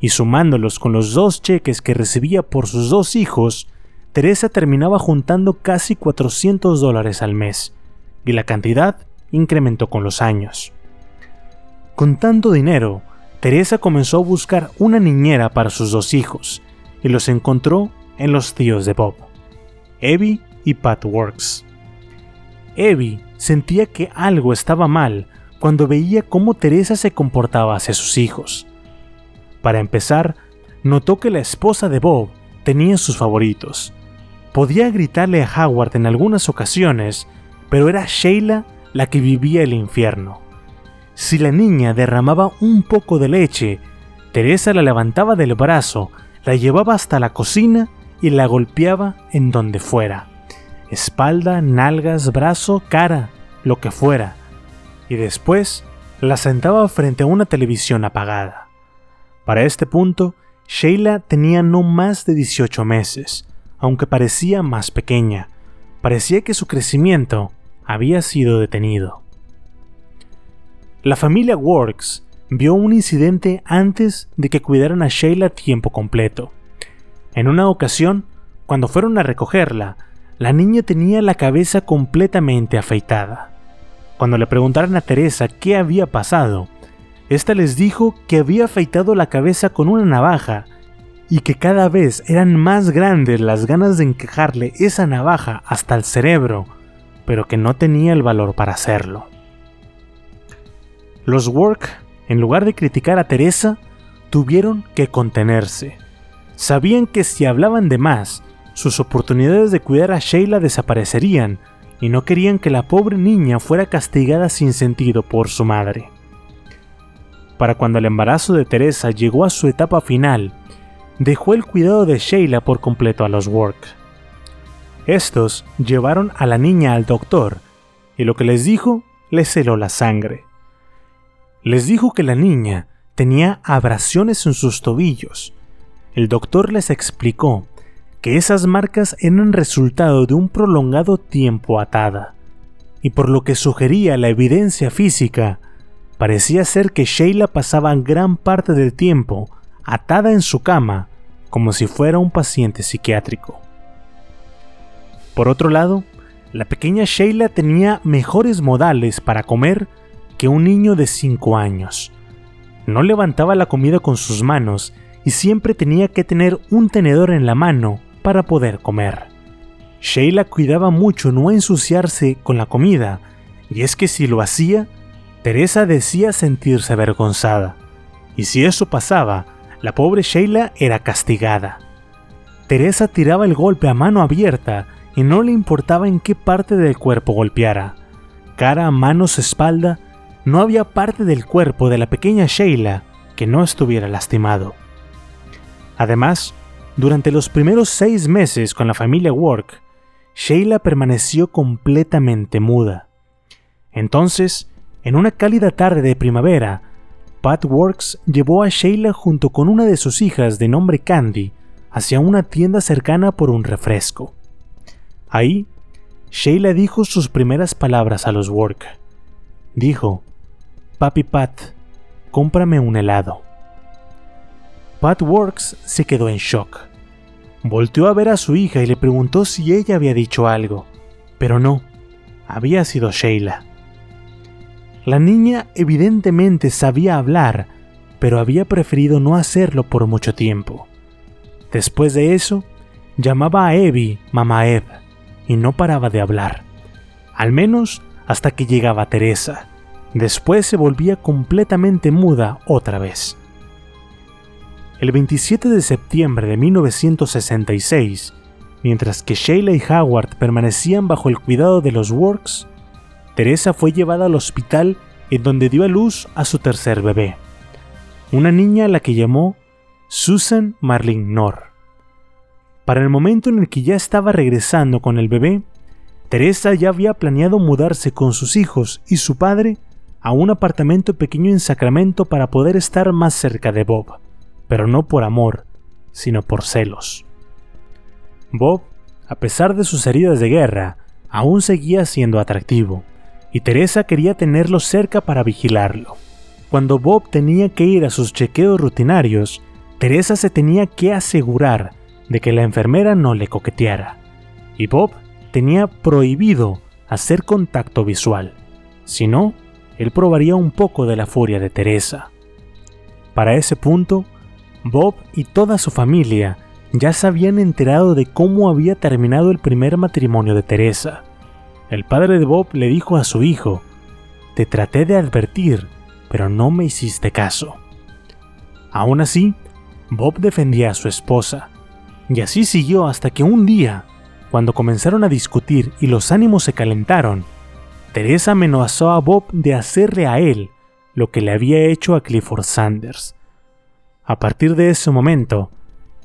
y sumándolos con los dos cheques que recibía por sus dos hijos, Teresa terminaba juntando casi 400 dólares al mes, y la cantidad incrementó con los años. Con tanto dinero, Teresa comenzó a buscar una niñera para sus dos hijos, y los encontró en los tíos de Bob, Evie y Pat Works. Evie sentía que algo estaba mal cuando veía cómo Teresa se comportaba hacia sus hijos. Para empezar, notó que la esposa de Bob tenía sus favoritos. Podía gritarle a Howard en algunas ocasiones, pero era Sheila la que vivía el infierno. Si la niña derramaba un poco de leche, Teresa la levantaba del brazo, la llevaba hasta la cocina y la golpeaba en donde fuera. Espalda, nalgas, brazo, cara, lo que fuera. Y después la sentaba frente a una televisión apagada. Para este punto, Sheila tenía no más de 18 meses, aunque parecía más pequeña. Parecía que su crecimiento había sido detenido. La familia Works vio un incidente antes de que cuidaran a Sheila tiempo completo. En una ocasión, cuando fueron a recogerla, la niña tenía la cabeza completamente afeitada. Cuando le preguntaron a Teresa qué había pasado, ésta les dijo que había afeitado la cabeza con una navaja y que cada vez eran más grandes las ganas de encajarle esa navaja hasta el cerebro, pero que no tenía el valor para hacerlo. Los Work, en lugar de criticar a Teresa, tuvieron que contenerse. Sabían que si hablaban de más, sus oportunidades de cuidar a Sheila desaparecerían y no querían que la pobre niña fuera castigada sin sentido por su madre. Para cuando el embarazo de Teresa llegó a su etapa final, dejó el cuidado de Sheila por completo a los Work. Estos llevaron a la niña al doctor y lo que les dijo les heló la sangre. Les dijo que la niña tenía abrasiones en sus tobillos. El doctor les explicó que esas marcas eran resultado de un prolongado tiempo atada, y por lo que sugería la evidencia física, parecía ser que Sheila pasaba gran parte del tiempo atada en su cama como si fuera un paciente psiquiátrico. Por otro lado, la pequeña Sheila tenía mejores modales para comer que un niño de 5 años. No levantaba la comida con sus manos y siempre tenía que tener un tenedor en la mano para poder comer. Sheila cuidaba mucho no ensuciarse con la comida, y es que si lo hacía, Teresa decía sentirse avergonzada, y si eso pasaba, la pobre Sheila era castigada. Teresa tiraba el golpe a mano abierta y no le importaba en qué parte del cuerpo golpeara, cara, manos, espalda, no había parte del cuerpo de la pequeña Sheila que no estuviera lastimado. Además, durante los primeros seis meses con la familia Work, Sheila permaneció completamente muda. Entonces, en una cálida tarde de primavera, Pat Works llevó a Sheila junto con una de sus hijas de nombre Candy hacia una tienda cercana por un refresco. Ahí, Sheila dijo sus primeras palabras a los Work. dijo, Papi Pat, cómprame un helado. Pat Works se quedó en shock. Volteó a ver a su hija y le preguntó si ella había dicho algo, pero no, había sido Sheila. La niña evidentemente sabía hablar, pero había preferido no hacerlo por mucho tiempo. Después de eso, llamaba a Evie Mamá Eve y no paraba de hablar, al menos hasta que llegaba Teresa. Después se volvía completamente muda otra vez. El 27 de septiembre de 1966, mientras que Sheila y Howard permanecían bajo el cuidado de los Works, Teresa fue llevada al hospital en donde dio a luz a su tercer bebé, una niña a la que llamó Susan Marlin Knorr. Para el momento en el que ya estaba regresando con el bebé, Teresa ya había planeado mudarse con sus hijos y su padre a un apartamento pequeño en Sacramento para poder estar más cerca de Bob, pero no por amor, sino por celos. Bob, a pesar de sus heridas de guerra, aún seguía siendo atractivo, y Teresa quería tenerlo cerca para vigilarlo. Cuando Bob tenía que ir a sus chequeos rutinarios, Teresa se tenía que asegurar de que la enfermera no le coqueteara, y Bob tenía prohibido hacer contacto visual, si no, él probaría un poco de la furia de Teresa. Para ese punto, Bob y toda su familia ya se habían enterado de cómo había terminado el primer matrimonio de Teresa. El padre de Bob le dijo a su hijo, Te traté de advertir, pero no me hiciste caso. Aún así, Bob defendía a su esposa, y así siguió hasta que un día, cuando comenzaron a discutir y los ánimos se calentaron, Teresa amenazó a Bob de hacerle a él lo que le había hecho a Clifford Sanders. A partir de ese momento,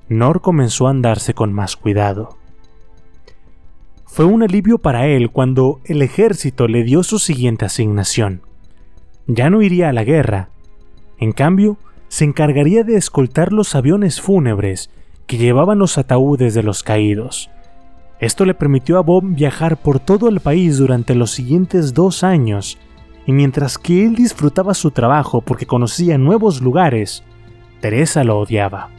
Nor comenzó a andarse con más cuidado. Fue un alivio para él cuando el ejército le dio su siguiente asignación. Ya no iría a la guerra. En cambio, se encargaría de escoltar los aviones fúnebres que llevaban los ataúdes de los caídos. Esto le permitió a Bob viajar por todo el país durante los siguientes dos años, y mientras que él disfrutaba su trabajo porque conocía nuevos lugares, Teresa lo odiaba.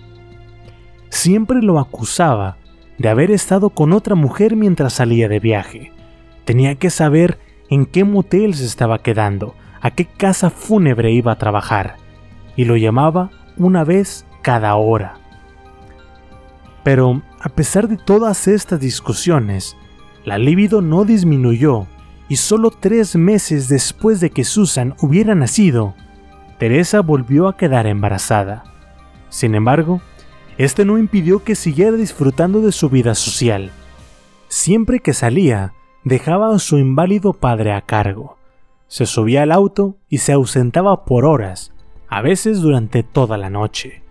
Siempre lo acusaba de haber estado con otra mujer mientras salía de viaje. Tenía que saber en qué motel se estaba quedando, a qué casa fúnebre iba a trabajar, y lo llamaba una vez cada hora. Pero, a pesar de todas estas discusiones, la libido no disminuyó y solo tres meses después de que Susan hubiera nacido, Teresa volvió a quedar embarazada. Sin embargo, este no impidió que siguiera disfrutando de su vida social. Siempre que salía, dejaba a su inválido padre a cargo. Se subía al auto y se ausentaba por horas, a veces durante toda la noche.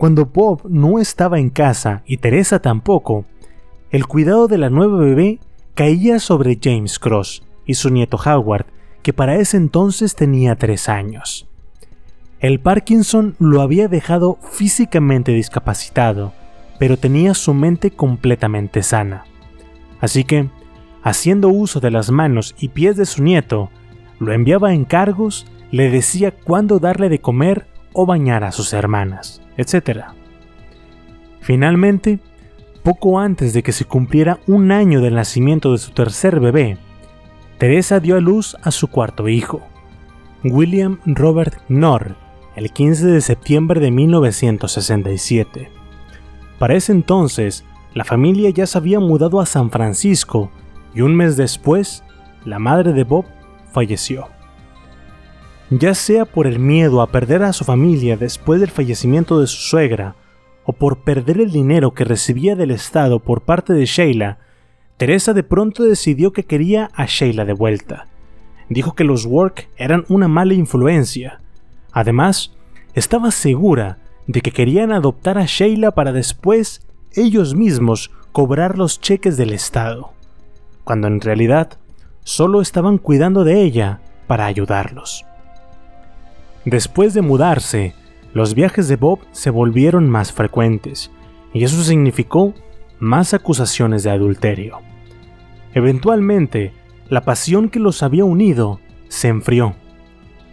Cuando Bob no estaba en casa y Teresa tampoco, el cuidado de la nueva bebé caía sobre James Cross y su nieto Howard, que para ese entonces tenía tres años. El Parkinson lo había dejado físicamente discapacitado, pero tenía su mente completamente sana. Así que, haciendo uso de las manos y pies de su nieto, lo enviaba en cargos, le decía cuándo darle de comer o bañar a sus hermanas etc. Finalmente, poco antes de que se cumpliera un año del nacimiento de su tercer bebé, Teresa dio a luz a su cuarto hijo, William Robert Knorr, el 15 de septiembre de 1967. Para ese entonces, la familia ya se había mudado a San Francisco y un mes después, la madre de Bob falleció ya sea por el miedo a perder a su familia después del fallecimiento de su suegra, o por perder el dinero que recibía del Estado por parte de Sheila, Teresa de pronto decidió que quería a Sheila de vuelta. Dijo que los Work eran una mala influencia. Además, estaba segura de que querían adoptar a Sheila para después ellos mismos cobrar los cheques del Estado, cuando en realidad solo estaban cuidando de ella para ayudarlos. Después de mudarse, los viajes de Bob se volvieron más frecuentes, y eso significó más acusaciones de adulterio. Eventualmente, la pasión que los había unido se enfrió.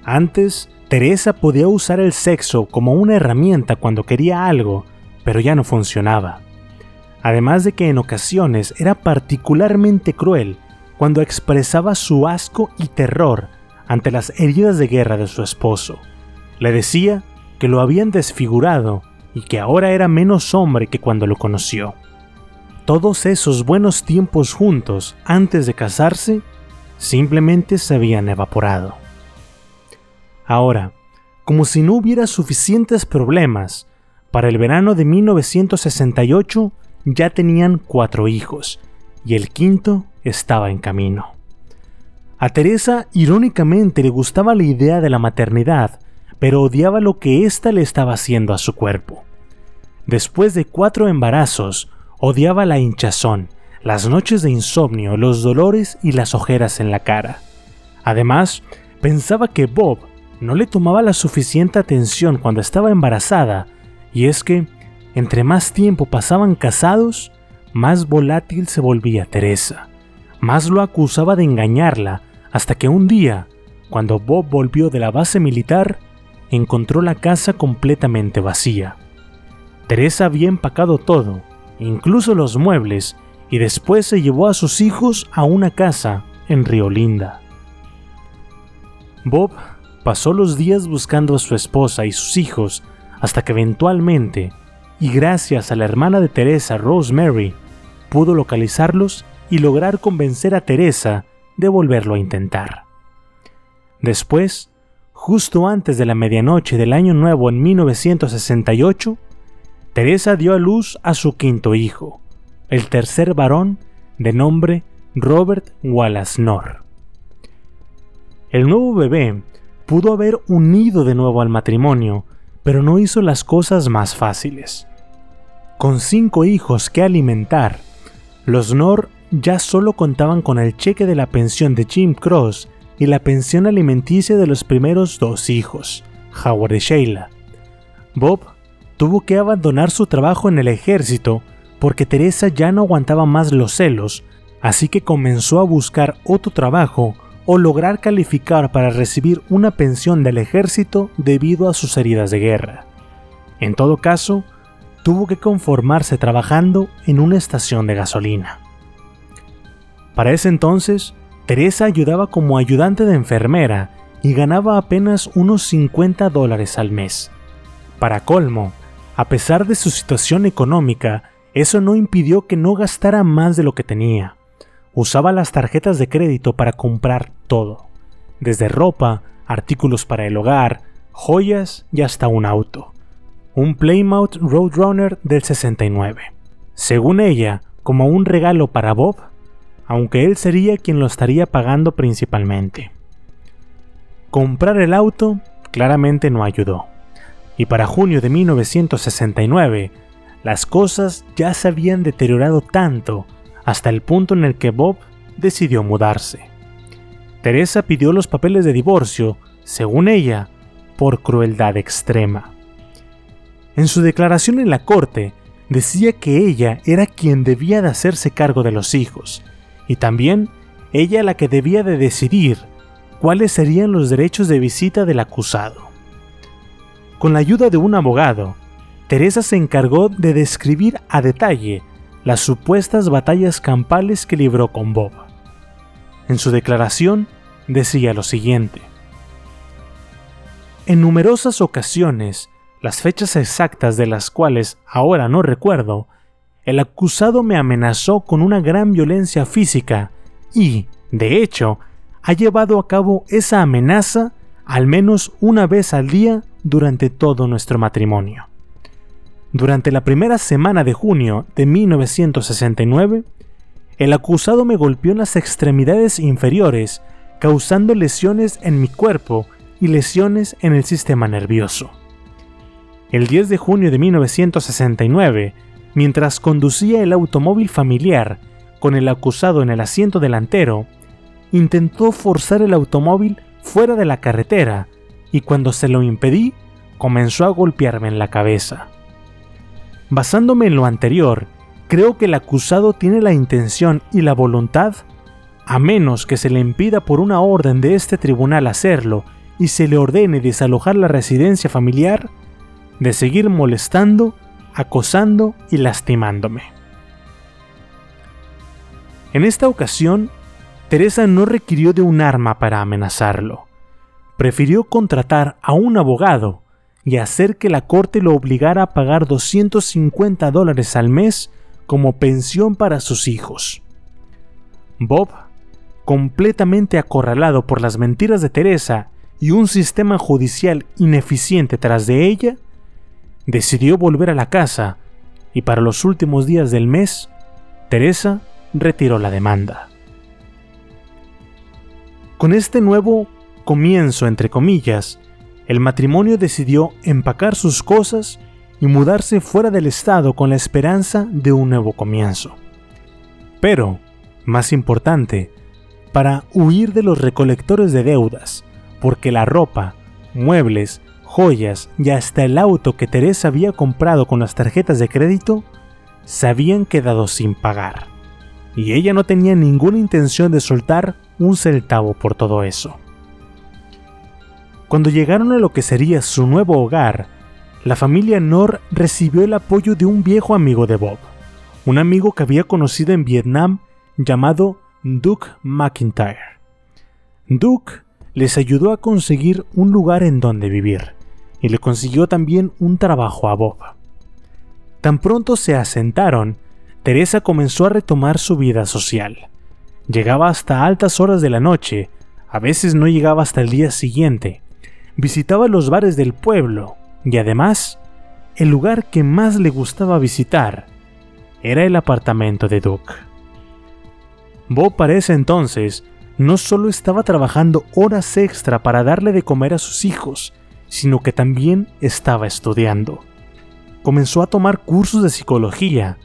Antes, Teresa podía usar el sexo como una herramienta cuando quería algo, pero ya no funcionaba. Además de que en ocasiones era particularmente cruel cuando expresaba su asco y terror ante las heridas de guerra de su esposo. Le decía que lo habían desfigurado y que ahora era menos hombre que cuando lo conoció. Todos esos buenos tiempos juntos antes de casarse simplemente se habían evaporado. Ahora, como si no hubiera suficientes problemas, para el verano de 1968 ya tenían cuatro hijos y el quinto estaba en camino. A Teresa irónicamente le gustaba la idea de la maternidad, pero odiaba lo que ésta le estaba haciendo a su cuerpo. Después de cuatro embarazos, odiaba la hinchazón, las noches de insomnio, los dolores y las ojeras en la cara. Además, pensaba que Bob no le tomaba la suficiente atención cuando estaba embarazada, y es que, entre más tiempo pasaban casados, más volátil se volvía Teresa, más lo acusaba de engañarla, hasta que un día, cuando Bob volvió de la base militar, encontró la casa completamente vacía. Teresa había empacado todo, incluso los muebles, y después se llevó a sus hijos a una casa en Río Linda. Bob pasó los días buscando a su esposa y sus hijos hasta que eventualmente, y gracias a la hermana de Teresa, Rosemary, pudo localizarlos y lograr convencer a Teresa de volverlo a intentar. Después, justo antes de la medianoche del año nuevo en 1968, Teresa dio a luz a su quinto hijo, el tercer varón de nombre Robert Wallace Knorr. El nuevo bebé pudo haber unido de nuevo al matrimonio, pero no hizo las cosas más fáciles. Con cinco hijos que alimentar, los Knorr ya solo contaban con el cheque de la pensión de Jim Cross y la pensión alimenticia de los primeros dos hijos, Howard y Sheila. Bob tuvo que abandonar su trabajo en el ejército porque Teresa ya no aguantaba más los celos, así que comenzó a buscar otro trabajo o lograr calificar para recibir una pensión del ejército debido a sus heridas de guerra. En todo caso, tuvo que conformarse trabajando en una estación de gasolina. Para ese entonces, Teresa ayudaba como ayudante de enfermera y ganaba apenas unos 50 dólares al mes. Para colmo, a pesar de su situación económica, eso no impidió que no gastara más de lo que tenía. Usaba las tarjetas de crédito para comprar todo, desde ropa, artículos para el hogar, joyas y hasta un auto. Un Plymouth Roadrunner del 69. Según ella, como un regalo para Bob, aunque él sería quien lo estaría pagando principalmente. Comprar el auto claramente no ayudó y para junio de 1969 las cosas ya se habían deteriorado tanto hasta el punto en el que Bob decidió mudarse. Teresa pidió los papeles de divorcio, según ella, por crueldad extrema. En su declaración en la corte, decía que ella era quien debía de hacerse cargo de los hijos, y también ella la que debía de decidir cuáles serían los derechos de visita del acusado. Con la ayuda de un abogado, Teresa se encargó de describir a detalle las supuestas batallas campales que libró con Bob. En su declaración decía lo siguiente. En numerosas ocasiones, las fechas exactas de las cuales ahora no recuerdo, el acusado me amenazó con una gran violencia física y, de hecho, ha llevado a cabo esa amenaza al menos una vez al día durante todo nuestro matrimonio. Durante la primera semana de junio de 1969, el acusado me golpeó en las extremidades inferiores, causando lesiones en mi cuerpo y lesiones en el sistema nervioso. El 10 de junio de 1969, mientras conducía el automóvil familiar con el acusado en el asiento delantero, intentó forzar el automóvil fuera de la carretera y cuando se lo impedí, comenzó a golpearme en la cabeza. Basándome en lo anterior, creo que el acusado tiene la intención y la voluntad a menos que se le impida por una orden de este tribunal hacerlo y se le ordene desalojar la residencia familiar, de seguir molestando, acosando y lastimándome. En esta ocasión, Teresa no requirió de un arma para amenazarlo. Prefirió contratar a un abogado y hacer que la corte lo obligara a pagar 250 dólares al mes como pensión para sus hijos. Bob, completamente acorralado por las mentiras de Teresa y un sistema judicial ineficiente tras de ella, decidió volver a la casa y para los últimos días del mes, Teresa retiró la demanda. Con este nuevo comienzo, entre comillas, el matrimonio decidió empacar sus cosas y mudarse fuera del estado con la esperanza de un nuevo comienzo. Pero, más importante, para huir de los recolectores de deudas, porque la ropa, muebles, joyas y hasta el auto que Teresa había comprado con las tarjetas de crédito se habían quedado sin pagar. Y ella no tenía ninguna intención de soltar un centavo por todo eso. Cuando llegaron a lo que sería su nuevo hogar, la familia Nor recibió el apoyo de un viejo amigo de Bob, un amigo que había conocido en Vietnam llamado Duke McIntyre. Duke les ayudó a conseguir un lugar en donde vivir y le consiguió también un trabajo a Bob. Tan pronto se asentaron, Teresa comenzó a retomar su vida social. Llegaba hasta altas horas de la noche, a veces no llegaba hasta el día siguiente. Visitaba los bares del pueblo y además, el lugar que más le gustaba visitar era el apartamento de Duke. Bob para ese entonces no solo estaba trabajando horas extra para darle de comer a sus hijos, sino que también estaba estudiando. Comenzó a tomar cursos de psicología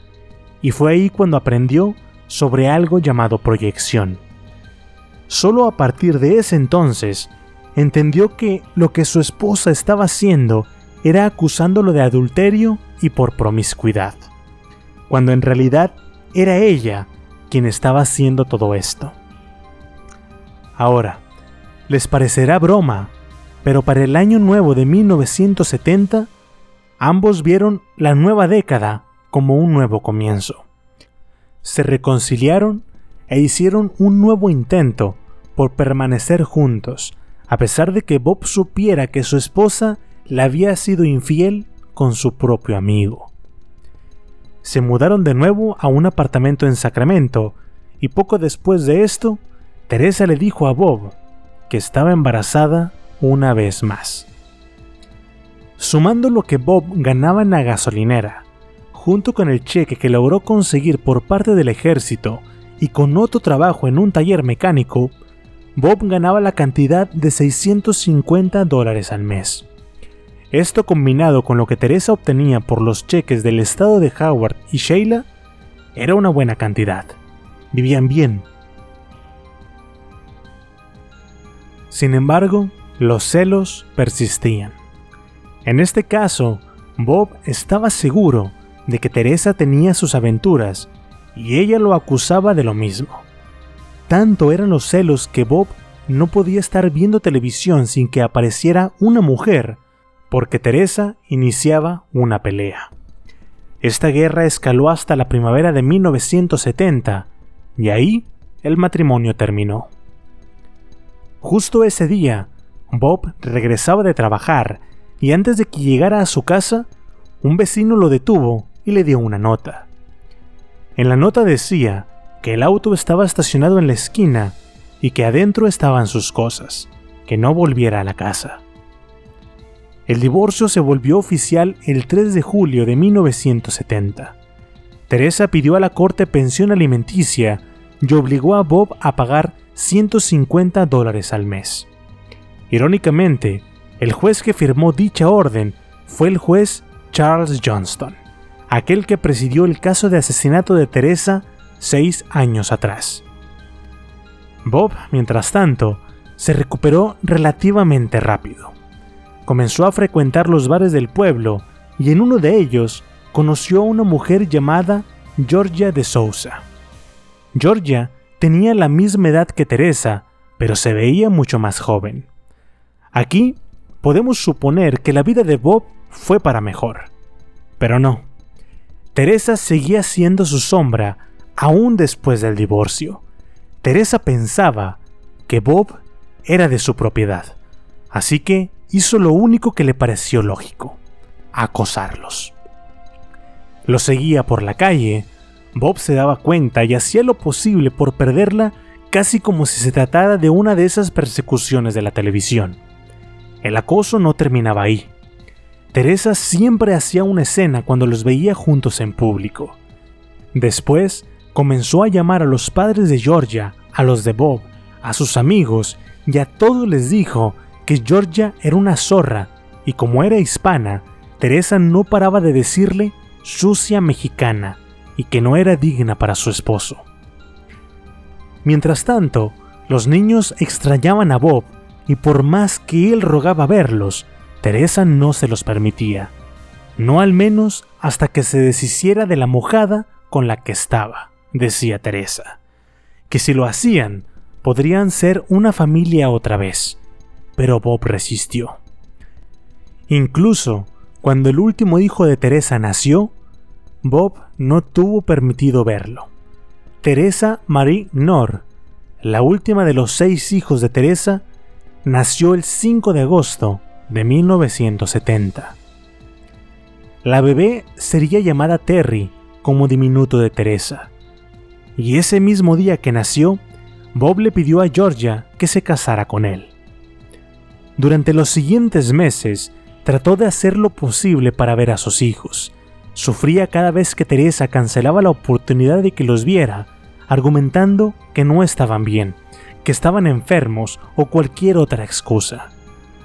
y fue ahí cuando aprendió sobre algo llamado proyección. Solo a partir de ese entonces entendió que lo que su esposa estaba haciendo era acusándolo de adulterio y por promiscuidad, cuando en realidad era ella quien estaba haciendo todo esto. Ahora, les parecerá broma, pero para el año nuevo de 1970, ambos vieron la nueva década como un nuevo comienzo se reconciliaron e hicieron un nuevo intento por permanecer juntos, a pesar de que Bob supiera que su esposa le había sido infiel con su propio amigo. Se mudaron de nuevo a un apartamento en Sacramento y poco después de esto, Teresa le dijo a Bob que estaba embarazada una vez más. Sumando lo que Bob ganaba en la gasolinera junto con el cheque que logró conseguir por parte del ejército y con otro trabajo en un taller mecánico, Bob ganaba la cantidad de 650 dólares al mes. Esto combinado con lo que Teresa obtenía por los cheques del estado de Howard y Sheila, era una buena cantidad. Vivían bien. Sin embargo, los celos persistían. En este caso, Bob estaba seguro de que Teresa tenía sus aventuras y ella lo acusaba de lo mismo. Tanto eran los celos que Bob no podía estar viendo televisión sin que apareciera una mujer, porque Teresa iniciaba una pelea. Esta guerra escaló hasta la primavera de 1970 y ahí el matrimonio terminó. Justo ese día, Bob regresaba de trabajar y antes de que llegara a su casa, un vecino lo detuvo y le dio una nota. En la nota decía que el auto estaba estacionado en la esquina y que adentro estaban sus cosas, que no volviera a la casa. El divorcio se volvió oficial el 3 de julio de 1970. Teresa pidió a la corte pensión alimenticia y obligó a Bob a pagar 150 dólares al mes. Irónicamente, el juez que firmó dicha orden fue el juez Charles Johnston aquel que presidió el caso de asesinato de Teresa seis años atrás. Bob, mientras tanto, se recuperó relativamente rápido. Comenzó a frecuentar los bares del pueblo y en uno de ellos conoció a una mujer llamada Georgia de Sousa. Georgia tenía la misma edad que Teresa, pero se veía mucho más joven. Aquí podemos suponer que la vida de Bob fue para mejor. Pero no. Teresa seguía siendo su sombra aún después del divorcio. Teresa pensaba que Bob era de su propiedad, así que hizo lo único que le pareció lógico, acosarlos. Lo seguía por la calle, Bob se daba cuenta y hacía lo posible por perderla casi como si se tratara de una de esas persecuciones de la televisión. El acoso no terminaba ahí. Teresa siempre hacía una escena cuando los veía juntos en público. Después comenzó a llamar a los padres de Georgia, a los de Bob, a sus amigos y a todos les dijo que Georgia era una zorra y como era hispana, Teresa no paraba de decirle sucia mexicana y que no era digna para su esposo. Mientras tanto, los niños extrañaban a Bob y por más que él rogaba verlos, Teresa no se los permitía, no al menos hasta que se deshiciera de la mojada con la que estaba, decía Teresa, que si lo hacían, podrían ser una familia otra vez, pero Bob resistió. Incluso cuando el último hijo de Teresa nació, Bob no tuvo permitido verlo. Teresa Marie Nor, la última de los seis hijos de Teresa, nació el 5 de agosto de 1970. La bebé sería llamada Terry como diminuto de Teresa. Y ese mismo día que nació, Bob le pidió a Georgia que se casara con él. Durante los siguientes meses, trató de hacer lo posible para ver a sus hijos, Sufría cada vez que Teresa cancelaba la oportunidad de que los viera, argumentando que no estaban bien, que estaban enfermos o cualquier otra excusa.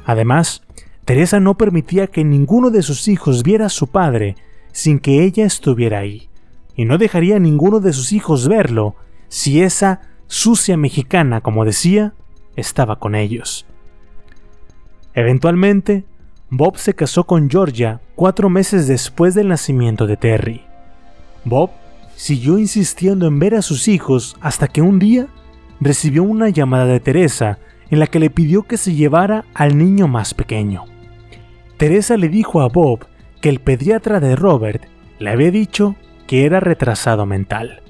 Además, Teresa no permitía que ninguno de sus hijos viera a su padre sin que ella estuviera ahí, y no dejaría a ninguno de sus hijos verlo si esa sucia mexicana, como decía, estaba con ellos. Eventualmente, Bob se casó con Georgia cuatro meses después del nacimiento de Terry. Bob siguió insistiendo en ver a sus hijos hasta que un día recibió una llamada de Teresa en la que le pidió que se llevara al niño más pequeño. Teresa le dijo a Bob que el pediatra de Robert le había dicho que era retrasado mental,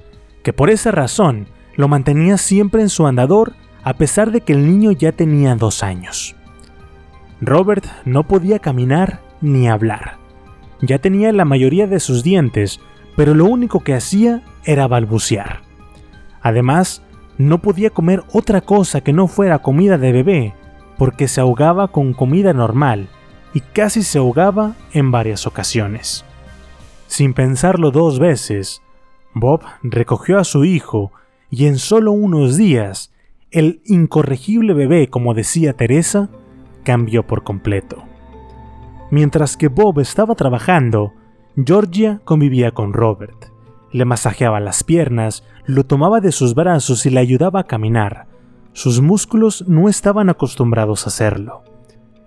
que por esa razón lo mantenía siempre en su andador a pesar de que el niño ya tenía dos años. Robert no podía caminar ni hablar. Ya tenía la mayoría de sus dientes, pero lo único que hacía era balbucear. Además, no podía comer otra cosa que no fuera comida de bebé, porque se ahogaba con comida normal y casi se ahogaba en varias ocasiones. Sin pensarlo dos veces, Bob recogió a su hijo y en solo unos días, el incorregible bebé, como decía Teresa, cambió por completo. Mientras que Bob estaba trabajando, Georgia convivía con Robert. Le masajeaba las piernas, lo tomaba de sus brazos y le ayudaba a caminar. Sus músculos no estaban acostumbrados a hacerlo.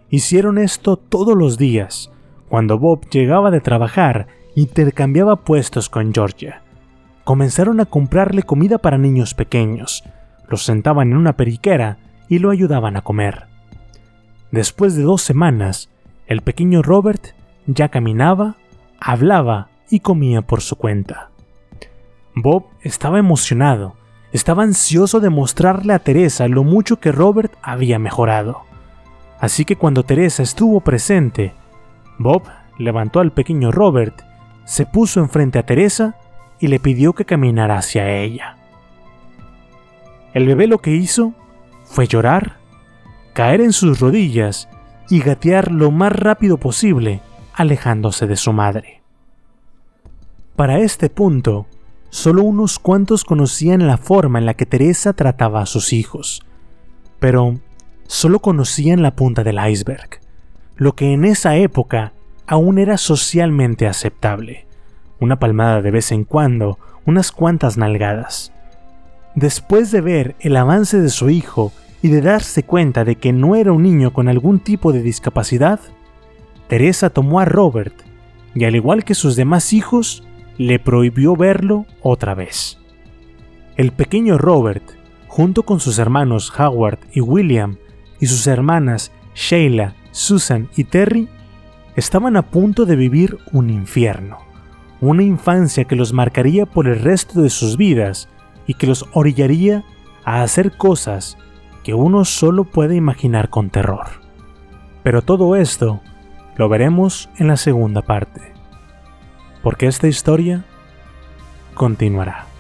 Hicieron esto todos los días. Cuando Bob llegaba de trabajar, intercambiaba puestos con Georgia. Comenzaron a comprarle comida para niños pequeños, los sentaban en una periquera y lo ayudaban a comer. Después de dos semanas, el pequeño Robert ya caminaba, hablaba y comía por su cuenta. Bob estaba emocionado, estaba ansioso de mostrarle a Teresa lo mucho que Robert había mejorado. Así que cuando Teresa estuvo presente, Bob levantó al pequeño Robert, se puso enfrente a Teresa y le pidió que caminara hacia ella. El bebé lo que hizo fue llorar caer en sus rodillas y gatear lo más rápido posible, alejándose de su madre. Para este punto, solo unos cuantos conocían la forma en la que Teresa trataba a sus hijos, pero solo conocían la punta del iceberg, lo que en esa época aún era socialmente aceptable, una palmada de vez en cuando, unas cuantas nalgadas. Después de ver el avance de su hijo y de darse cuenta de que no era un niño con algún tipo de discapacidad, Teresa tomó a Robert y al igual que sus demás hijos, le prohibió verlo otra vez. El pequeño Robert junto con sus hermanos Howard y William y sus hermanas Sheila, Susan y Terry, estaban a punto de vivir un infierno, una infancia que los marcaría por el resto de sus vidas y que los orillaría a hacer cosas que uno solo puede imaginar con terror. Pero todo esto lo veremos en la segunda parte, porque esta historia continuará.